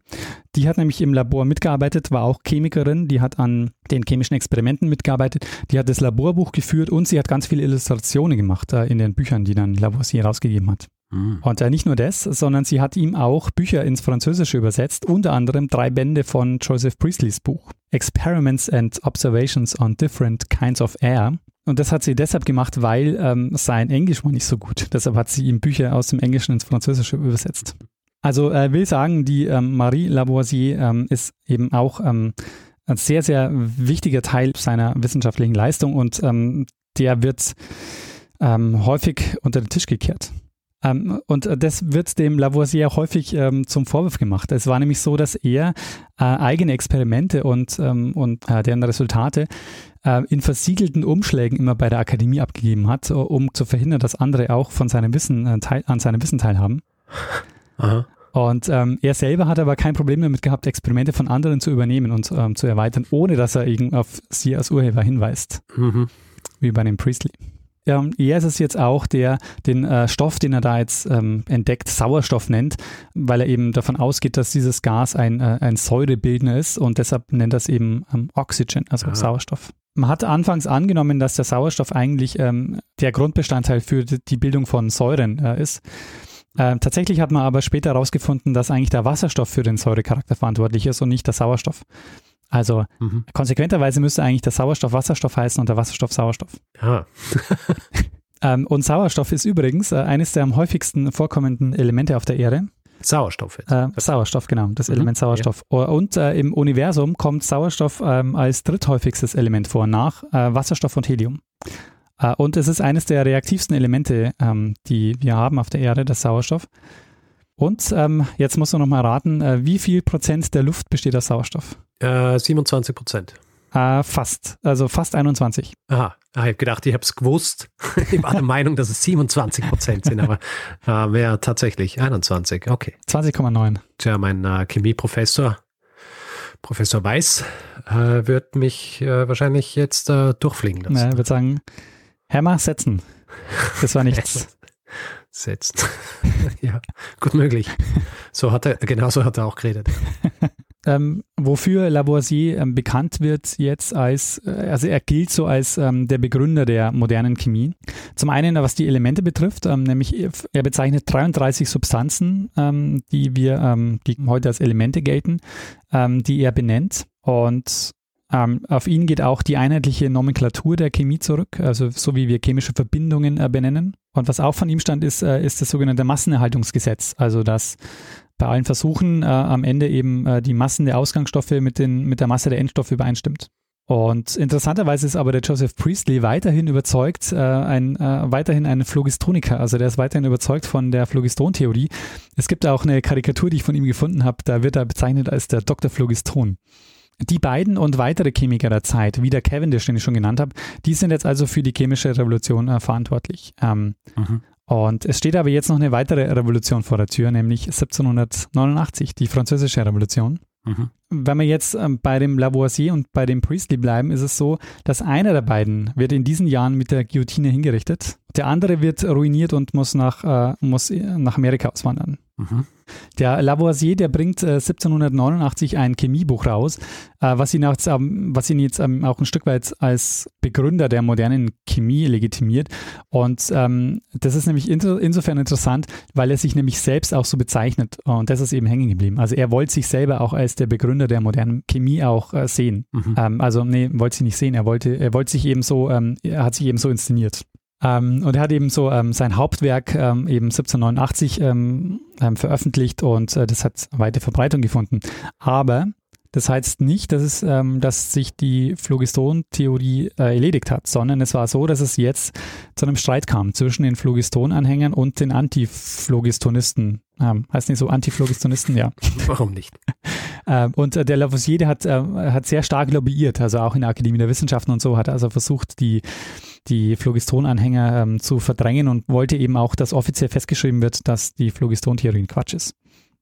Speaker 2: Die hat nämlich im Labor mitgearbeitet, war auch Chemikerin, die hat an den chemischen Experimenten mitgearbeitet, die hat das Laborbuch geführt und sie hat ganz viele Illustrationen gemacht äh, in den Büchern, die dann Lavoisier rausgegeben hat. Mhm. Und äh, nicht nur das, sondern sie hat ihm auch Bücher ins Französische übersetzt, unter anderem drei Bände von Joseph Priestleys Buch. Experiments and Observations on Different Kinds of Air. Und das hat sie deshalb gemacht, weil ähm, sein Englisch war nicht so gut. (laughs) Deshalb hat sie ihm Bücher aus dem Englischen ins Französische übersetzt. Also äh, will sagen, die ähm, Marie Lavoisier ähm, ist eben auch ähm, ein sehr, sehr wichtiger Teil seiner wissenschaftlichen Leistung und ähm, der wird ähm, häufig unter den Tisch gekehrt. Ähm, und das wird dem Lavoisier häufig ähm, zum Vorwurf gemacht. Es war nämlich so, dass er äh, eigene Experimente und, ähm, und äh, deren Resultate äh, in versiegelten Umschlägen immer bei der Akademie abgegeben hat, um zu verhindern, dass andere auch von seinem Wissen äh, teil, an seinem Wissen teilhaben. (laughs) Aha. Und ähm, er selber hat aber kein Problem damit gehabt, Experimente von anderen zu übernehmen und ähm, zu erweitern, ohne dass er auf sie als Urheber hinweist. Mhm. Wie bei dem Priestley. Ähm, er ist es jetzt auch, der den äh, Stoff, den er da jetzt ähm, entdeckt, Sauerstoff nennt, weil er eben davon ausgeht, dass dieses Gas ein, äh, ein Säurebildner ist und deshalb nennt er es eben ähm, Oxygen, also Aha. Sauerstoff. Man hat anfangs angenommen, dass der Sauerstoff eigentlich ähm, der Grundbestandteil für die Bildung von Säuren äh, ist. Äh, tatsächlich hat man aber später herausgefunden, dass eigentlich der Wasserstoff für den Säurecharakter verantwortlich ist und nicht der Sauerstoff. Also mhm. konsequenterweise müsste eigentlich der Sauerstoff Wasserstoff heißen und der Wasserstoff Sauerstoff.
Speaker 1: Ja. (laughs)
Speaker 2: ähm, und Sauerstoff ist übrigens äh, eines der am häufigsten vorkommenden Elemente auf der Erde.
Speaker 1: Sauerstoff
Speaker 2: jetzt. Äh, Sauerstoff, genau, das mhm. Element Sauerstoff. Ja. Und äh, im Universum kommt Sauerstoff ähm, als dritthäufigstes Element vor, nach äh, Wasserstoff und Helium. Äh, und es ist eines der reaktivsten Elemente, ähm, die wir haben auf der Erde, das Sauerstoff. Und ähm, jetzt musst du noch mal raten, äh, wie viel Prozent der Luft besteht aus Sauerstoff?
Speaker 1: Äh, 27 Prozent.
Speaker 2: Äh, fast, also fast 21.
Speaker 1: Aha, ich habe gedacht, ich habe es gewusst. (laughs) ich war der Meinung, dass es 27 Prozent sind, aber äh, wäre tatsächlich 21, okay.
Speaker 2: 20,9.
Speaker 1: Tja, mein äh, Chemieprofessor, Professor Weiß, äh, wird mich äh, wahrscheinlich jetzt äh, durchfliegen lassen.
Speaker 2: Ja, er wird sagen, Hammer setzen. Das war nichts. (laughs)
Speaker 1: setzen. (laughs) ja, gut möglich. So hat er, genau so hat er auch geredet. (laughs)
Speaker 2: ähm, wofür Lavoisier ähm, bekannt wird jetzt als, äh, also er gilt so als ähm, der Begründer der modernen Chemie. Zum einen, was die Elemente betrifft, ähm, nämlich er bezeichnet 33 Substanzen, ähm, die wir, ähm, die heute als Elemente gelten, die er benennt. Und auf ihn geht auch die einheitliche Nomenklatur der Chemie zurück, also so wie wir chemische Verbindungen äh, benennen. Und was auch von ihm stand, ist, äh, ist das sogenannte Massenerhaltungsgesetz, also dass bei allen Versuchen äh, am Ende eben äh, die Massen der Ausgangsstoffe mit, den, mit der Masse der Endstoffe übereinstimmt. Und interessanterweise ist aber der Joseph Priestley weiterhin überzeugt, äh, ein, äh, weiterhin ein Phlogistoniker, also der ist weiterhin überzeugt von der Phlogiston-Theorie. Es gibt auch eine Karikatur, die ich von ihm gefunden habe, da wird er bezeichnet als der Dr. Phlogiston. Die beiden und weitere Chemiker der Zeit, wie der Cavendish, den ich schon genannt habe, die sind jetzt also für die chemische Revolution äh, verantwortlich. Ähm, mhm. Und es steht aber jetzt noch eine weitere Revolution vor der Tür, nämlich 1789, die Französische Revolution. Mhm. Wenn wir jetzt ähm, bei dem Lavoisier und bei dem Priestley bleiben, ist es so, dass einer der beiden wird in diesen Jahren mit der Guillotine hingerichtet. Der andere wird ruiniert und muss nach, äh, muss nach Amerika auswandern. Mhm. Der Lavoisier, der bringt äh, 1789 ein Chemiebuch raus, äh, was, ihn jetzt, ähm, was ihn jetzt ähm, auch ein Stück weit als Begründer der modernen Chemie legitimiert. Und ähm, das ist nämlich inso, insofern interessant, weil er sich nämlich selbst auch so bezeichnet. Und das ist eben hängen geblieben. Also er wollte sich selber auch als der Begründer der modernen Chemie auch äh, sehen. Mhm. Ähm, also nee, wollte sie nicht sehen. Er wollte, er wollte sich eben so, ähm, er hat sich eben so inszeniert. Ähm, und er hat eben so ähm, sein Hauptwerk ähm, eben 1789 ähm, ähm, veröffentlicht und äh, das hat weite Verbreitung gefunden. Aber das heißt nicht, dass, es, ähm, dass sich die Phlogiston-Theorie äh, erledigt hat, sondern es war so, dass es jetzt zu einem Streit kam zwischen den Phlogiston-Anhängern und den Antiphlogistonisten. Heißt nicht so Antiphlogistonisten, ja. (laughs)
Speaker 1: Warum nicht? (laughs)
Speaker 2: und äh, der Lavoisier, der hat, äh, hat sehr stark lobbyiert, also auch in der Akademie der Wissenschaften und so, hat also versucht, die die Phlogiston-Anhänger ähm, zu verdrängen und wollte eben auch, dass offiziell festgeschrieben wird, dass die Phlogiston-Theorie Quatsch ist.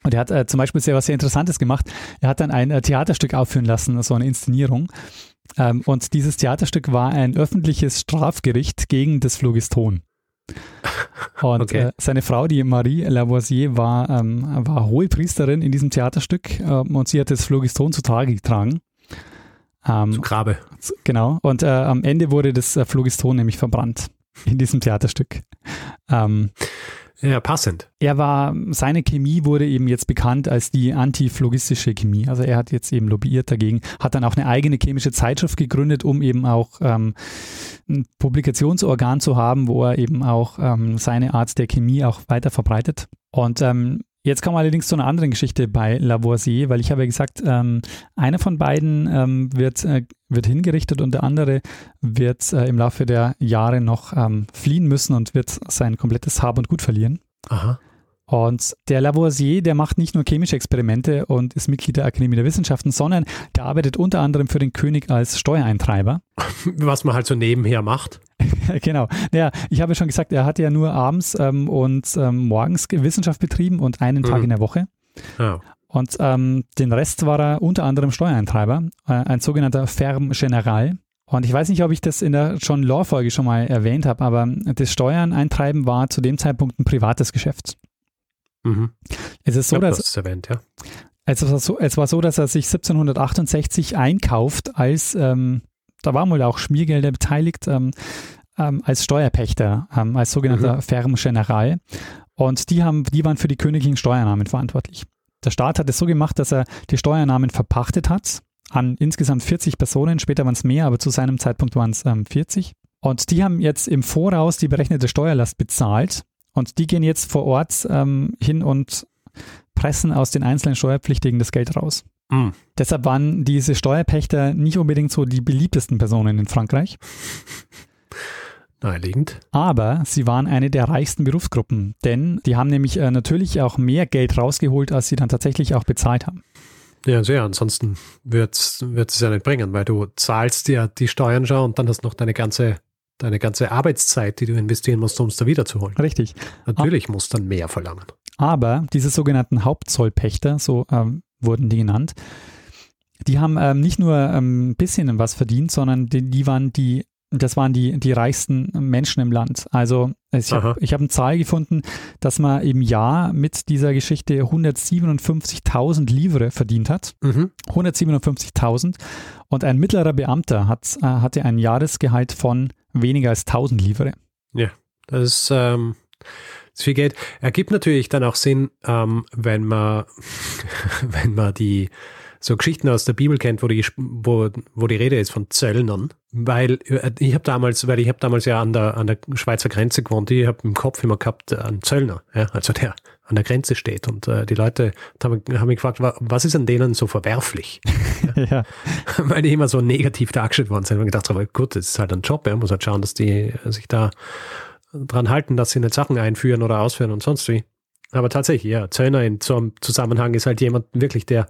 Speaker 2: Und er hat äh, zum Beispiel sehr was sehr Interessantes gemacht. Er hat dann ein äh, Theaterstück aufführen lassen, so eine Inszenierung. Ähm, und dieses Theaterstück war ein öffentliches Strafgericht gegen das Phlogiston. (laughs) Und okay. äh, seine Frau, die Marie Lavoisier, war, ähm, war hohe Priesterin in diesem Theaterstück ähm, und sie hat das Phlogiston zu Tage getragen.
Speaker 1: Ähm, Zu Grabe.
Speaker 2: Genau. Und äh, am Ende wurde das äh, Phlogiston nämlich verbrannt in diesem Theaterstück. Ähm,
Speaker 1: ja, passend.
Speaker 2: Er war, seine Chemie wurde eben jetzt bekannt als die antiphlogistische Chemie. Also er hat jetzt eben lobbyiert dagegen, hat dann auch eine eigene chemische Zeitschrift gegründet, um eben auch ähm, ein Publikationsorgan zu haben, wo er eben auch ähm, seine Art der Chemie auch weiter verbreitet. Und ähm, Jetzt kommen wir allerdings zu einer anderen Geschichte bei Lavoisier, weil ich habe ja gesagt, ähm, einer von beiden ähm, wird, äh, wird hingerichtet und der andere wird äh, im Laufe der Jahre noch ähm, fliehen müssen und wird sein komplettes Hab und Gut verlieren.
Speaker 1: Aha.
Speaker 2: Und der Lavoisier, der macht nicht nur chemische Experimente und ist Mitglied der Akademie der Wissenschaften, sondern der arbeitet unter anderem für den König als Steuereintreiber. (laughs)
Speaker 1: Was man halt so nebenher macht. (laughs)
Speaker 2: genau. Ja, ich habe schon gesagt, er hat ja nur abends ähm, und ähm, morgens Wissenschaft betrieben und einen Tag mhm. in der Woche. Ja. Und ähm, den Rest war er unter anderem Steuereintreiber, äh, ein sogenannter Ferme General. Und ich weiß nicht, ob ich das in der John Law Folge schon mal erwähnt habe, aber das Steuern eintreiben war zu dem Zeitpunkt ein privates Geschäft. Mhm. Es ist so, dass.
Speaker 1: Das erwähnt, ja.
Speaker 2: Es war, so, es war so, dass er sich 1768 einkauft als, ähm, da waren wohl auch Schmiergelder beteiligt, ähm, ähm, als Steuerpächter, ähm, als sogenannter mhm. Ferme General. Und die, haben, die waren für die königlichen Steuernahmen verantwortlich. Der Staat hat es so gemacht, dass er die Steuernahmen verpachtet hat an insgesamt 40 Personen. Später waren es mehr, aber zu seinem Zeitpunkt waren es ähm, 40. Und die haben jetzt im Voraus die berechnete Steuerlast bezahlt und die gehen jetzt vor Ort ähm, hin und pressen aus den einzelnen Steuerpflichtigen das Geld raus. Mhm. Deshalb waren diese Steuerpächter nicht unbedingt so die beliebtesten Personen in Frankreich.
Speaker 1: Naheliegend.
Speaker 2: Aber sie waren eine der reichsten Berufsgruppen, denn die haben nämlich äh, natürlich auch mehr Geld rausgeholt, als sie dann tatsächlich auch bezahlt haben.
Speaker 1: Ja, sehr. Ansonsten wird es ja nicht bringen, weil du zahlst ja die Steuern schon und dann hast noch deine ganze deine ganze Arbeitszeit, die du investieren musst, um es da wiederzuholen.
Speaker 2: Richtig.
Speaker 1: Natürlich musst du dann mehr verlangen.
Speaker 2: Aber diese sogenannten Hauptzollpächter, so ähm, wurden die genannt, die haben ähm, nicht nur ähm, ein bisschen was verdient, sondern die, die waren die das waren die, die reichsten Menschen im Land. Also ich habe hab eine Zahl gefunden, dass man im Jahr mit dieser Geschichte 157.000 Livre verdient hat. Mhm. 157.000. Und ein mittlerer Beamter hat, äh, hatte ein Jahresgehalt von weniger als 1000 Livre.
Speaker 1: Ja, das ist, ähm, das ist viel Geld. Ergibt natürlich dann auch Sinn, ähm, wenn man, (laughs) wenn man die so Geschichten aus der Bibel kennt, wo die, wo, wo die Rede ist von Zöllnern. Weil äh, ich habe damals, weil ich habe damals ja an der, an der Schweizer Grenze gewohnt, ich habe im Kopf immer gehabt äh, einen Zöllner, ja, also der an der Grenze steht. Und äh, die Leute haben, haben mich gefragt, was ist an denen so verwerflich? (laughs) ja. (laughs) Weil die immer so negativ dargestellt worden sind. Und gedacht, aber gut, das ist halt ein Job, er muss halt schauen, dass die sich da dran halten, dass sie nicht Sachen einführen oder ausführen und sonst wie. Aber tatsächlich, ja, Zöllner in so einem Zusammenhang ist halt jemand wirklich, der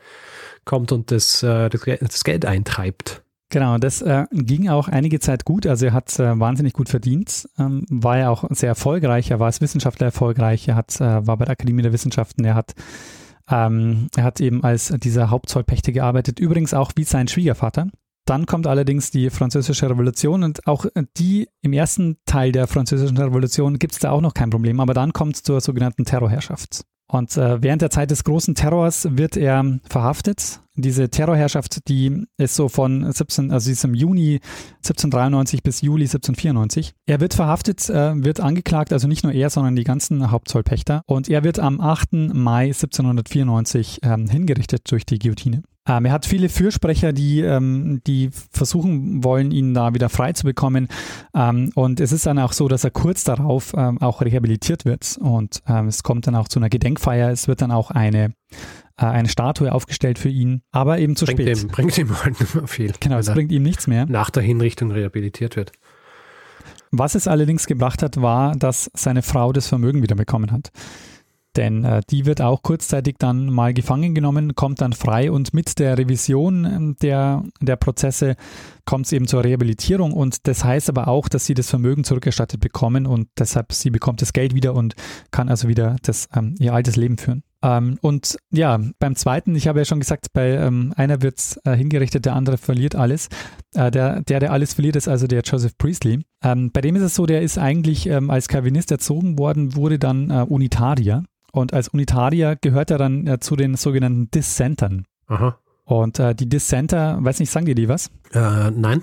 Speaker 1: kommt und das, äh, das Geld eintreibt.
Speaker 2: Genau, das äh, ging auch einige Zeit gut. Also er hat äh, wahnsinnig gut verdient, ähm, war ja auch sehr erfolgreich. Er war als Wissenschaftler erfolgreich. Er hat, äh, war bei der Akademie der Wissenschaften. Er hat, ähm, er hat eben als dieser Hauptzollpächter gearbeitet. Übrigens auch wie sein Schwiegervater. Dann kommt allerdings die Französische Revolution und auch die im ersten Teil der Französischen Revolution gibt es da auch noch kein Problem. Aber dann kommt es zur sogenannten Terrorherrschaft. Und äh, während der Zeit des großen Terrors wird er verhaftet. Diese Terrorherrschaft, die ist so von 17, also ist im Juni 1793 bis Juli 1794. Er wird verhaftet, äh, wird angeklagt, also nicht nur er, sondern die ganzen Hauptzollpächter. Und er wird am 8. Mai 1794 äh, hingerichtet durch die Guillotine. Ähm, er hat viele Fürsprecher, die, ähm, die versuchen wollen, ihn da wieder frei zu bekommen. Ähm, und es ist dann auch so, dass er kurz darauf ähm, auch rehabilitiert wird. Und ähm, es kommt dann auch zu einer Gedenkfeier. Es wird dann auch eine, äh, eine Statue aufgestellt für ihn, aber eben zu
Speaker 1: bringt
Speaker 2: spät.
Speaker 1: Ihm, bringt ihm halt nicht mehr viel.
Speaker 2: Genau, es bringt ihm nichts mehr.
Speaker 1: Nach der Hinrichtung rehabilitiert wird.
Speaker 2: Was es allerdings gebracht hat, war, dass seine Frau das Vermögen wieder bekommen hat denn äh, die wird auch kurzzeitig dann mal gefangen genommen, kommt dann frei und mit der Revision ähm, der, der Prozesse kommt es eben zur Rehabilitierung und das heißt aber auch, dass sie das Vermögen zurückerstattet bekommen und deshalb sie bekommt das Geld wieder und kann also wieder das, ähm, ihr altes Leben führen. Ähm, und ja, beim zweiten, ich habe ja schon gesagt, bei ähm, einer wird äh, hingerichtet, der andere verliert alles. Äh, der, der, der alles verliert, ist also der Joseph Priestley. Ähm, bei dem ist es so, der ist eigentlich ähm, als Calvinist erzogen worden, wurde dann äh, Unitarier und als Unitarier gehört er dann äh, zu den sogenannten Dissentern. Aha. Und äh, die Dissenter, weiß nicht, sagen dir die was?
Speaker 1: Äh, nein.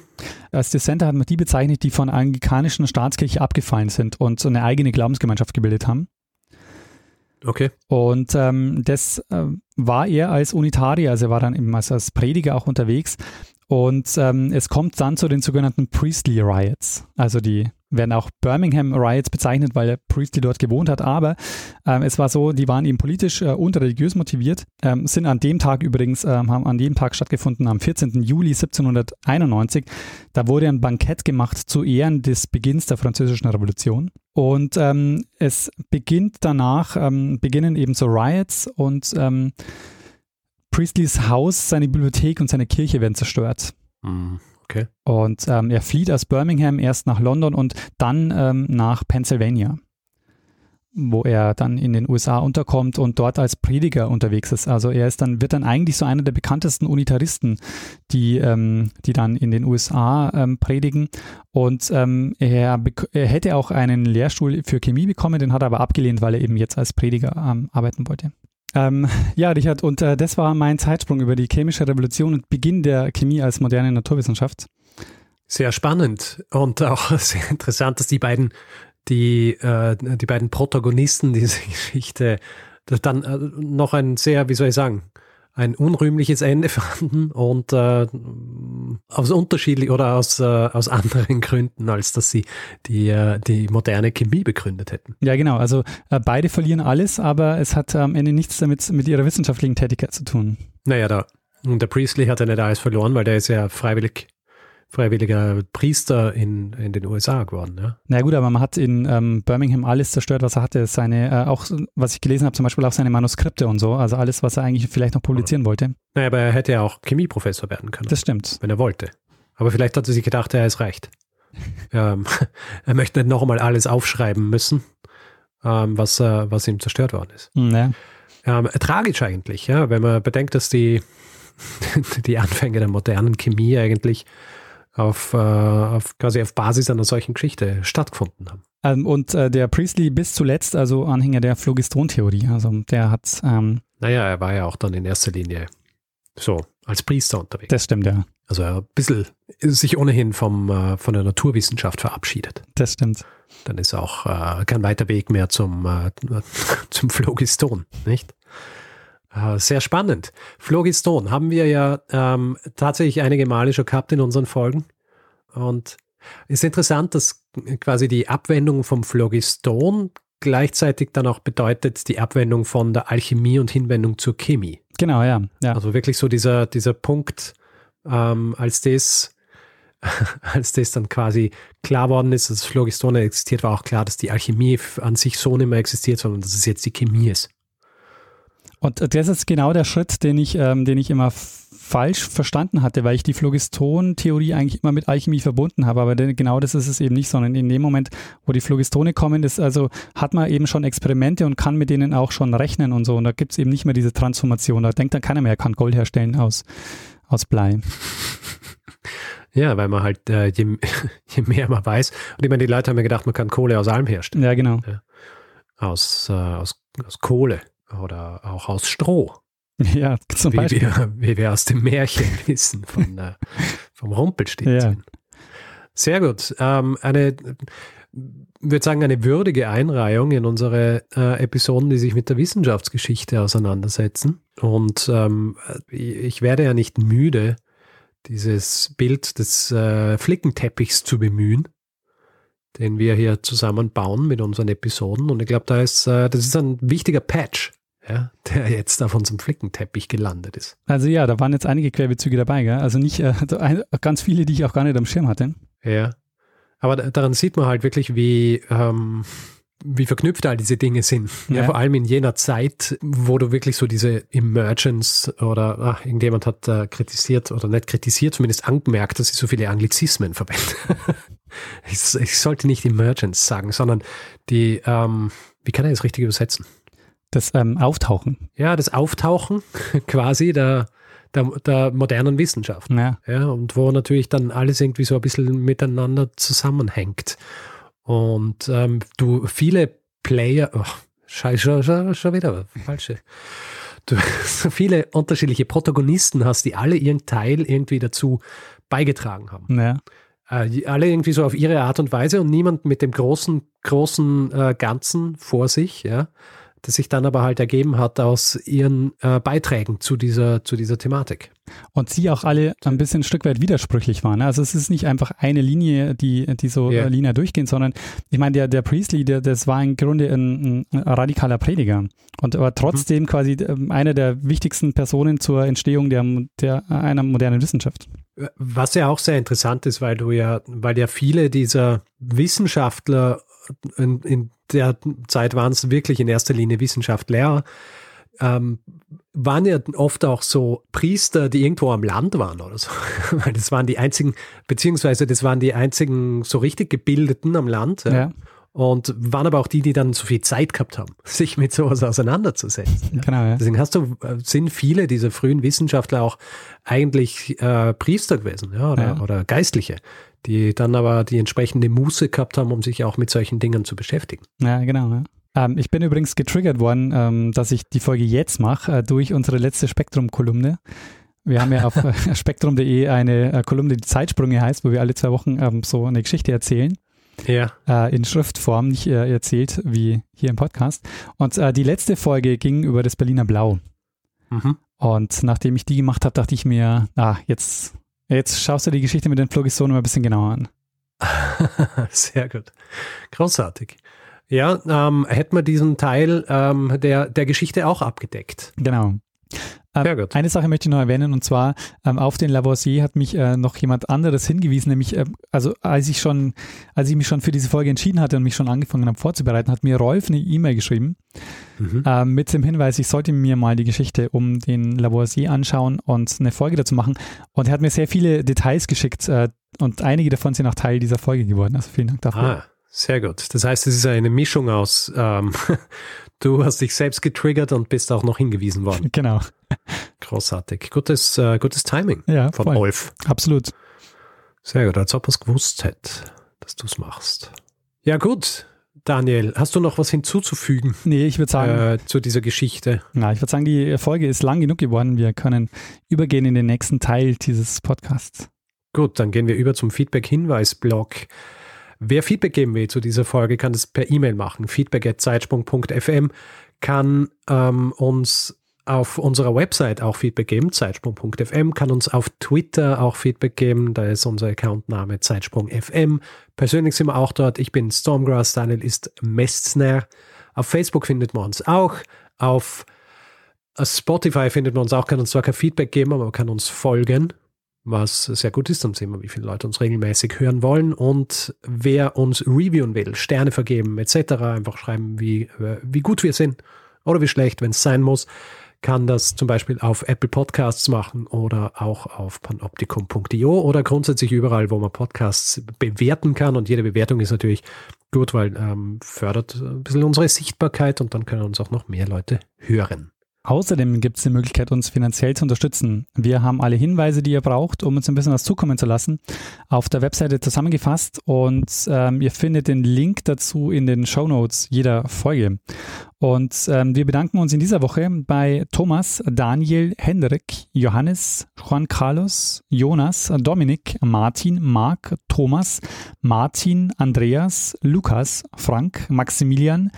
Speaker 2: Als Dissenter hat man die bezeichnet, die von der anglikanischen Staatskirche abgefallen sind und so eine eigene Glaubensgemeinschaft gebildet haben.
Speaker 1: Okay.
Speaker 2: Und ähm, das äh, war er als Unitarier, also er war dann eben als, als Prediger auch unterwegs. Und ähm, es kommt dann zu den sogenannten Priestly Riots, also die werden auch Birmingham Riots bezeichnet, weil Priestley dort gewohnt hat. Aber ähm, es war so, die waren eben politisch äh, und religiös motiviert, ähm, sind an dem Tag übrigens, ähm, haben an dem Tag stattgefunden, am 14. Juli 1791. Da wurde ein Bankett gemacht zu Ehren des Beginns der Französischen Revolution. Und ähm, es beginnt danach, ähm, beginnen eben so Riots und ähm, Priestleys Haus, seine Bibliothek und seine Kirche werden zerstört.
Speaker 1: Mhm. Okay.
Speaker 2: Und ähm, er flieht aus Birmingham erst nach London und dann ähm, nach Pennsylvania, wo er dann in den USA unterkommt und dort als Prediger unterwegs ist. Also er ist dann, wird dann eigentlich so einer der bekanntesten Unitaristen, die, ähm, die dann in den USA ähm, predigen. Und ähm, er, er, hätte auch einen Lehrstuhl für Chemie bekommen, den hat er aber abgelehnt, weil er eben jetzt als Prediger ähm, arbeiten wollte. Ähm, (laughs) ja, Richard, und äh, das war mein Zeitsprung über die chemische Revolution und Beginn der Chemie als moderne Naturwissenschaft.
Speaker 1: Sehr spannend und auch (laughs) sehr interessant, dass die beiden, die, äh, die beiden Protagonisten dieser (laughs) Geschichte dann äh, noch ein sehr, wie soll ich sagen, ein unrühmliches Ende (laughs) fanden und äh, aus unterschiedlich oder aus, äh, aus anderen Gründen, als dass sie die, äh, die moderne Chemie begründet hätten.
Speaker 2: Ja, genau. Also äh, beide verlieren alles, aber es hat am Ende nichts damit mit ihrer wissenschaftlichen Tätigkeit zu tun.
Speaker 1: Naja, da, der Priestley hat ja nicht alles verloren, weil der ist ja freiwillig freiwilliger Priester in, in den USA geworden. Ja?
Speaker 2: Na gut, aber man hat in ähm, Birmingham alles zerstört, was er hatte. Seine, äh, auch was ich gelesen habe, zum Beispiel auch seine Manuskripte und so. Also alles, was er eigentlich vielleicht noch publizieren mhm. wollte.
Speaker 1: Naja, aber er hätte ja auch Chemieprofessor werden können.
Speaker 2: Das stimmt.
Speaker 1: Wenn er wollte. Aber vielleicht hat er sich gedacht, er ist reicht. (laughs) ähm, (laughs) er möchte nicht noch einmal alles aufschreiben müssen, ähm, was, äh, was ihm zerstört worden ist.
Speaker 2: Hm, ja.
Speaker 1: Ähm, tragisch eigentlich, ja, wenn man bedenkt, dass die, (laughs) die Anfänge der modernen Chemie eigentlich auf, äh, auf quasi auf Basis einer solchen Geschichte stattgefunden haben.
Speaker 2: Ähm, und äh, der Priestley bis zuletzt, also Anhänger der Phlogiston-Theorie, also der hat. Ähm,
Speaker 1: naja, er war ja auch dann in erster Linie so als Priester unterwegs.
Speaker 2: Das stimmt, ja.
Speaker 1: Also er ein bisschen sich ohnehin vom, äh, von der Naturwissenschaft verabschiedet.
Speaker 2: Das stimmt.
Speaker 1: Dann ist auch äh, kein weiter Weg mehr zum, äh, (laughs) zum Phlogiston, nicht? Äh, sehr spannend. Phlogiston haben wir ja ähm, tatsächlich einige Male schon gehabt in unseren Folgen. Und es ist interessant, dass quasi die Abwendung vom Phlogiston gleichzeitig dann auch bedeutet die Abwendung von der Alchemie und Hinwendung zur Chemie.
Speaker 2: Genau, ja. ja.
Speaker 1: Also wirklich so dieser, dieser Punkt, ähm, als das (laughs) als das dann quasi klar worden ist, dass Phlogiston existiert, war auch klar, dass die Alchemie an sich so nicht mehr existiert, sondern dass es jetzt die Chemie ist.
Speaker 2: Und das ist genau der Schritt, den ich, ähm, den ich immer falsch verstanden hatte, weil ich die Phlogiston-Theorie eigentlich immer mit Alchemie verbunden habe. Aber genau das ist es eben nicht, sondern in dem Moment, wo die Phlogistone kommen, ist also, hat man eben schon Experimente und kann mit denen auch schon rechnen und so. Und da gibt es eben nicht mehr diese Transformation. Da denkt dann keiner mehr, er kann Gold herstellen aus, aus Blei. (laughs)
Speaker 1: Ja, weil man halt, äh, je, (laughs) je, mehr man weiß, und ich meine, die Leute haben ja gedacht, man kann Kohle aus allem herstellen.
Speaker 2: Ja, genau.
Speaker 1: Ja. Aus, äh, aus, aus Kohle oder auch aus Stroh. (laughs)
Speaker 2: Ja, zum
Speaker 1: wie
Speaker 2: Beispiel.
Speaker 1: Wir, wie wir aus dem Märchen (laughs) wissen von, äh, vom Rumpelstilzchen. Ja. Sehr gut. Ähm, eine, würde sagen, eine würdige Einreihung in unsere äh, Episoden, die sich mit der Wissenschaftsgeschichte auseinandersetzen. Und ähm, ich werde ja nicht müde, dieses Bild des äh, Flickenteppichs zu bemühen den wir hier zusammen bauen mit unseren Episoden. Und ich glaube, da ist, äh, das ist ein wichtiger Patch, ja, der jetzt auf unserem Flickenteppich gelandet ist.
Speaker 2: Also ja, da waren jetzt einige Querbezüge dabei, gell? Also nicht äh, ganz viele, die ich auch gar nicht am Schirm hatte.
Speaker 1: Ja. Aber daran sieht man halt wirklich, wie, ähm, wie verknüpft all diese Dinge sind. Ja. ja. vor allem in jener Zeit, wo du wirklich so diese Emergence oder ach, irgendjemand hat äh, kritisiert oder nicht kritisiert, zumindest angemerkt, dass sie so viele Anglizismen verwenden. (laughs) ich, ich, sollte nicht Emergence sagen, sondern die, ähm, wie kann er das richtig übersetzen?
Speaker 2: Das ähm, Auftauchen.
Speaker 1: Ja, das Auftauchen (laughs) quasi der, der, der modernen Wissenschaft.
Speaker 2: Ja.
Speaker 1: ja. Und wo natürlich dann alles irgendwie so ein bisschen miteinander zusammenhängt. Und ähm, du viele Player, oh, scheiße, schon, schon wieder falsche. Du (laughs) so viele unterschiedliche Protagonisten hast, die alle ihren Teil irgendwie dazu beigetragen haben.
Speaker 2: Ja.
Speaker 1: Äh, alle irgendwie so auf ihre Art und Weise und niemand mit dem großen, großen äh, Ganzen vor sich, ja, das sich dann aber halt ergeben hat aus ihren äh, Beiträgen zu dieser, zu dieser Thematik.
Speaker 2: Und sie auch alle ein bisschen ein Stück weit widersprüchlich waren. Also es ist nicht einfach eine Linie, die, die so yeah. linear durchgehen, sondern ich meine, der, der Priestley, der, das war im Grunde ein, ein radikaler Prediger und aber trotzdem mhm. quasi ähm, einer der wichtigsten Personen zur Entstehung der, der einer modernen Wissenschaft.
Speaker 1: Was ja auch sehr interessant ist, weil du ja, weil ja viele dieser Wissenschaftler in, in der Zeit waren es wirklich in erster Linie Wissenschaftler, ähm, waren ja oft auch so Priester, die irgendwo am Land waren oder so. (laughs) Weil das waren die einzigen, beziehungsweise das waren die einzigen so richtig Gebildeten am Land. Ja. ja und waren aber auch die, die dann so viel Zeit gehabt haben, (laughs) sich mit sowas auseinanderzusetzen.
Speaker 2: Genau, ja.
Speaker 1: Deswegen hast du, äh, sind viele dieser frühen Wissenschaftler auch eigentlich äh, Priester gewesen, ja, oder, ja. oder Geistliche, die dann aber die entsprechende Muße gehabt haben, um sich auch mit solchen Dingen zu beschäftigen.
Speaker 2: Ja, genau. Ja. Ähm, ich bin übrigens getriggert worden, ähm, dass ich die Folge jetzt mache, äh, durch unsere letzte Spektrum-Kolumne. Wir haben ja auf (laughs) äh, spektrum.de eine Kolumne, die Zeitsprünge heißt, wo wir alle zwei Wochen ähm, so eine Geschichte erzählen
Speaker 1: ja.
Speaker 2: äh, in Schriftform, nicht äh, erzählt wie hier im Podcast. Und äh, die letzte Folge ging über das Berliner Blau. Mhm. Und nachdem ich die gemacht habe, dachte ich mir, ah, jetzt, jetzt schaust du die Geschichte mit den Phlogistonen mal ein bisschen genauer an. (laughs)
Speaker 1: Sehr gut. Großartig. Ja, ähm, hätten wir diesen Teil ähm, der, der Geschichte auch abgedeckt.
Speaker 2: Genau. Ähm, eine Sache möchte ich noch erwähnen und zwar ähm, auf den Lavoisier hat mich äh, noch jemand anderes hingewiesen, nämlich äh, also als ich schon, als ich mich schon für diese Folge entschieden hatte und mich schon angefangen habe vorzubereiten, hat mir Rolf eine E-Mail geschrieben mhm. äh, mit dem Hinweis, ich sollte mir mal die Geschichte um den Lavoisier anschauen und eine Folge dazu machen und er hat mir sehr viele Details geschickt äh, und einige davon sind auch Teil dieser Folge geworden. Also vielen Dank dafür.
Speaker 1: Ah. Sehr gut. Das heißt, es ist eine Mischung aus, ähm, (laughs) du hast dich selbst getriggert und bist auch noch hingewiesen worden.
Speaker 2: Genau.
Speaker 1: Großartig. Gutes, äh, gutes Timing
Speaker 2: ja,
Speaker 1: von
Speaker 2: voll.
Speaker 1: Wolf.
Speaker 2: Absolut.
Speaker 1: Sehr gut, als ob er es gewusst hätte, dass du es machst. Ja, gut. Daniel, hast du noch was hinzuzufügen?
Speaker 2: Nee, ich würde sagen.
Speaker 1: Äh, zu dieser Geschichte.
Speaker 2: Na, ich würde sagen, die Folge ist lang genug geworden. Wir können übergehen in den nächsten Teil dieses Podcasts.
Speaker 1: Gut, dann gehen wir über zum Feedback-Hinweis-Blog. Wer Feedback geben will zu dieser Folge, kann das per E-Mail machen. Feedback.zeitsprung.fm kann ähm, uns auf unserer Website auch Feedback geben, zeitsprung.fm, kann uns auf Twitter auch Feedback geben, da ist unser Accountname zeitsprung.fm. Persönlich sind wir auch dort. Ich bin Stormgrass, Daniel ist Mestner. Auf Facebook findet man uns auch. Auf Spotify findet man uns auch, kann uns zwar kein Feedback geben, aber man kann uns folgen was sehr gut ist. Dann sehen wir, wie viele Leute uns regelmäßig hören wollen. Und wer uns reviewen will, Sterne vergeben etc., einfach schreiben, wie, äh, wie gut wir sind oder wie schlecht, wenn es sein muss, kann das zum Beispiel auf Apple Podcasts machen oder auch auf panoptikum.io oder grundsätzlich überall, wo man Podcasts bewerten kann. Und jede Bewertung ist natürlich gut, weil ähm, fördert ein bisschen unsere Sichtbarkeit und dann können uns auch noch mehr Leute hören.
Speaker 2: Außerdem gibt es die Möglichkeit, uns finanziell zu unterstützen. Wir haben alle Hinweise, die ihr braucht, um uns ein bisschen was zukommen zu lassen, auf der Webseite zusammengefasst und ähm, ihr findet den Link dazu in den Show Notes jeder Folge. Und ähm, wir bedanken uns in dieser Woche bei Thomas, Daniel, Hendrik, Johannes, Juan Carlos, Jonas, Dominik, Martin, Marc, Thomas, Martin, Andreas, Lukas, Frank, Maximilian,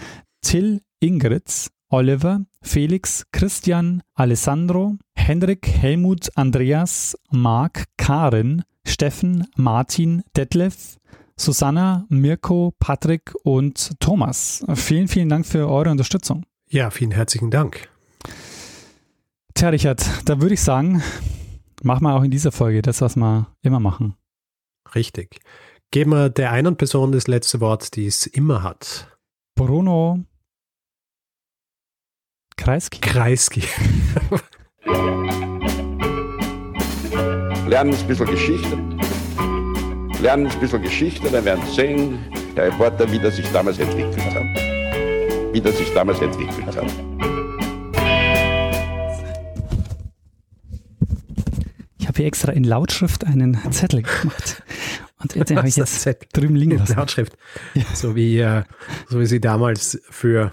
Speaker 2: Till, Ingrid, Oliver, Felix, Christian, Alessandro, Henrik, Helmut, Andreas, Marc, Karen, Steffen, Martin, Detlef, Susanna, Mirko, Patrick und Thomas. Vielen, vielen Dank für eure Unterstützung.
Speaker 1: Ja, vielen herzlichen Dank.
Speaker 2: Tja, Richard, da würde ich sagen, machen wir auch in dieser Folge das, was wir immer machen.
Speaker 1: Richtig. Geben wir der einen Person das letzte Wort, die es immer hat.
Speaker 2: Bruno Kreisky.
Speaker 1: Kreisky. (laughs)
Speaker 3: Lernen ein bisschen Geschichte. Lernen ein bisschen Geschichte, dann werden Sie sehen, der Reporter, wie das sich damals entwickelt hat. Wie das sich damals entwickelt hat.
Speaker 2: Ich habe hier extra in Lautschrift einen Zettel gemacht. Und den habe ich jetzt drüben liegen lassen.
Speaker 1: Lautschrift. Ja. So, wie, äh, so wie sie damals für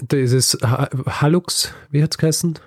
Speaker 1: dieses Halux, wie hat es geheißen?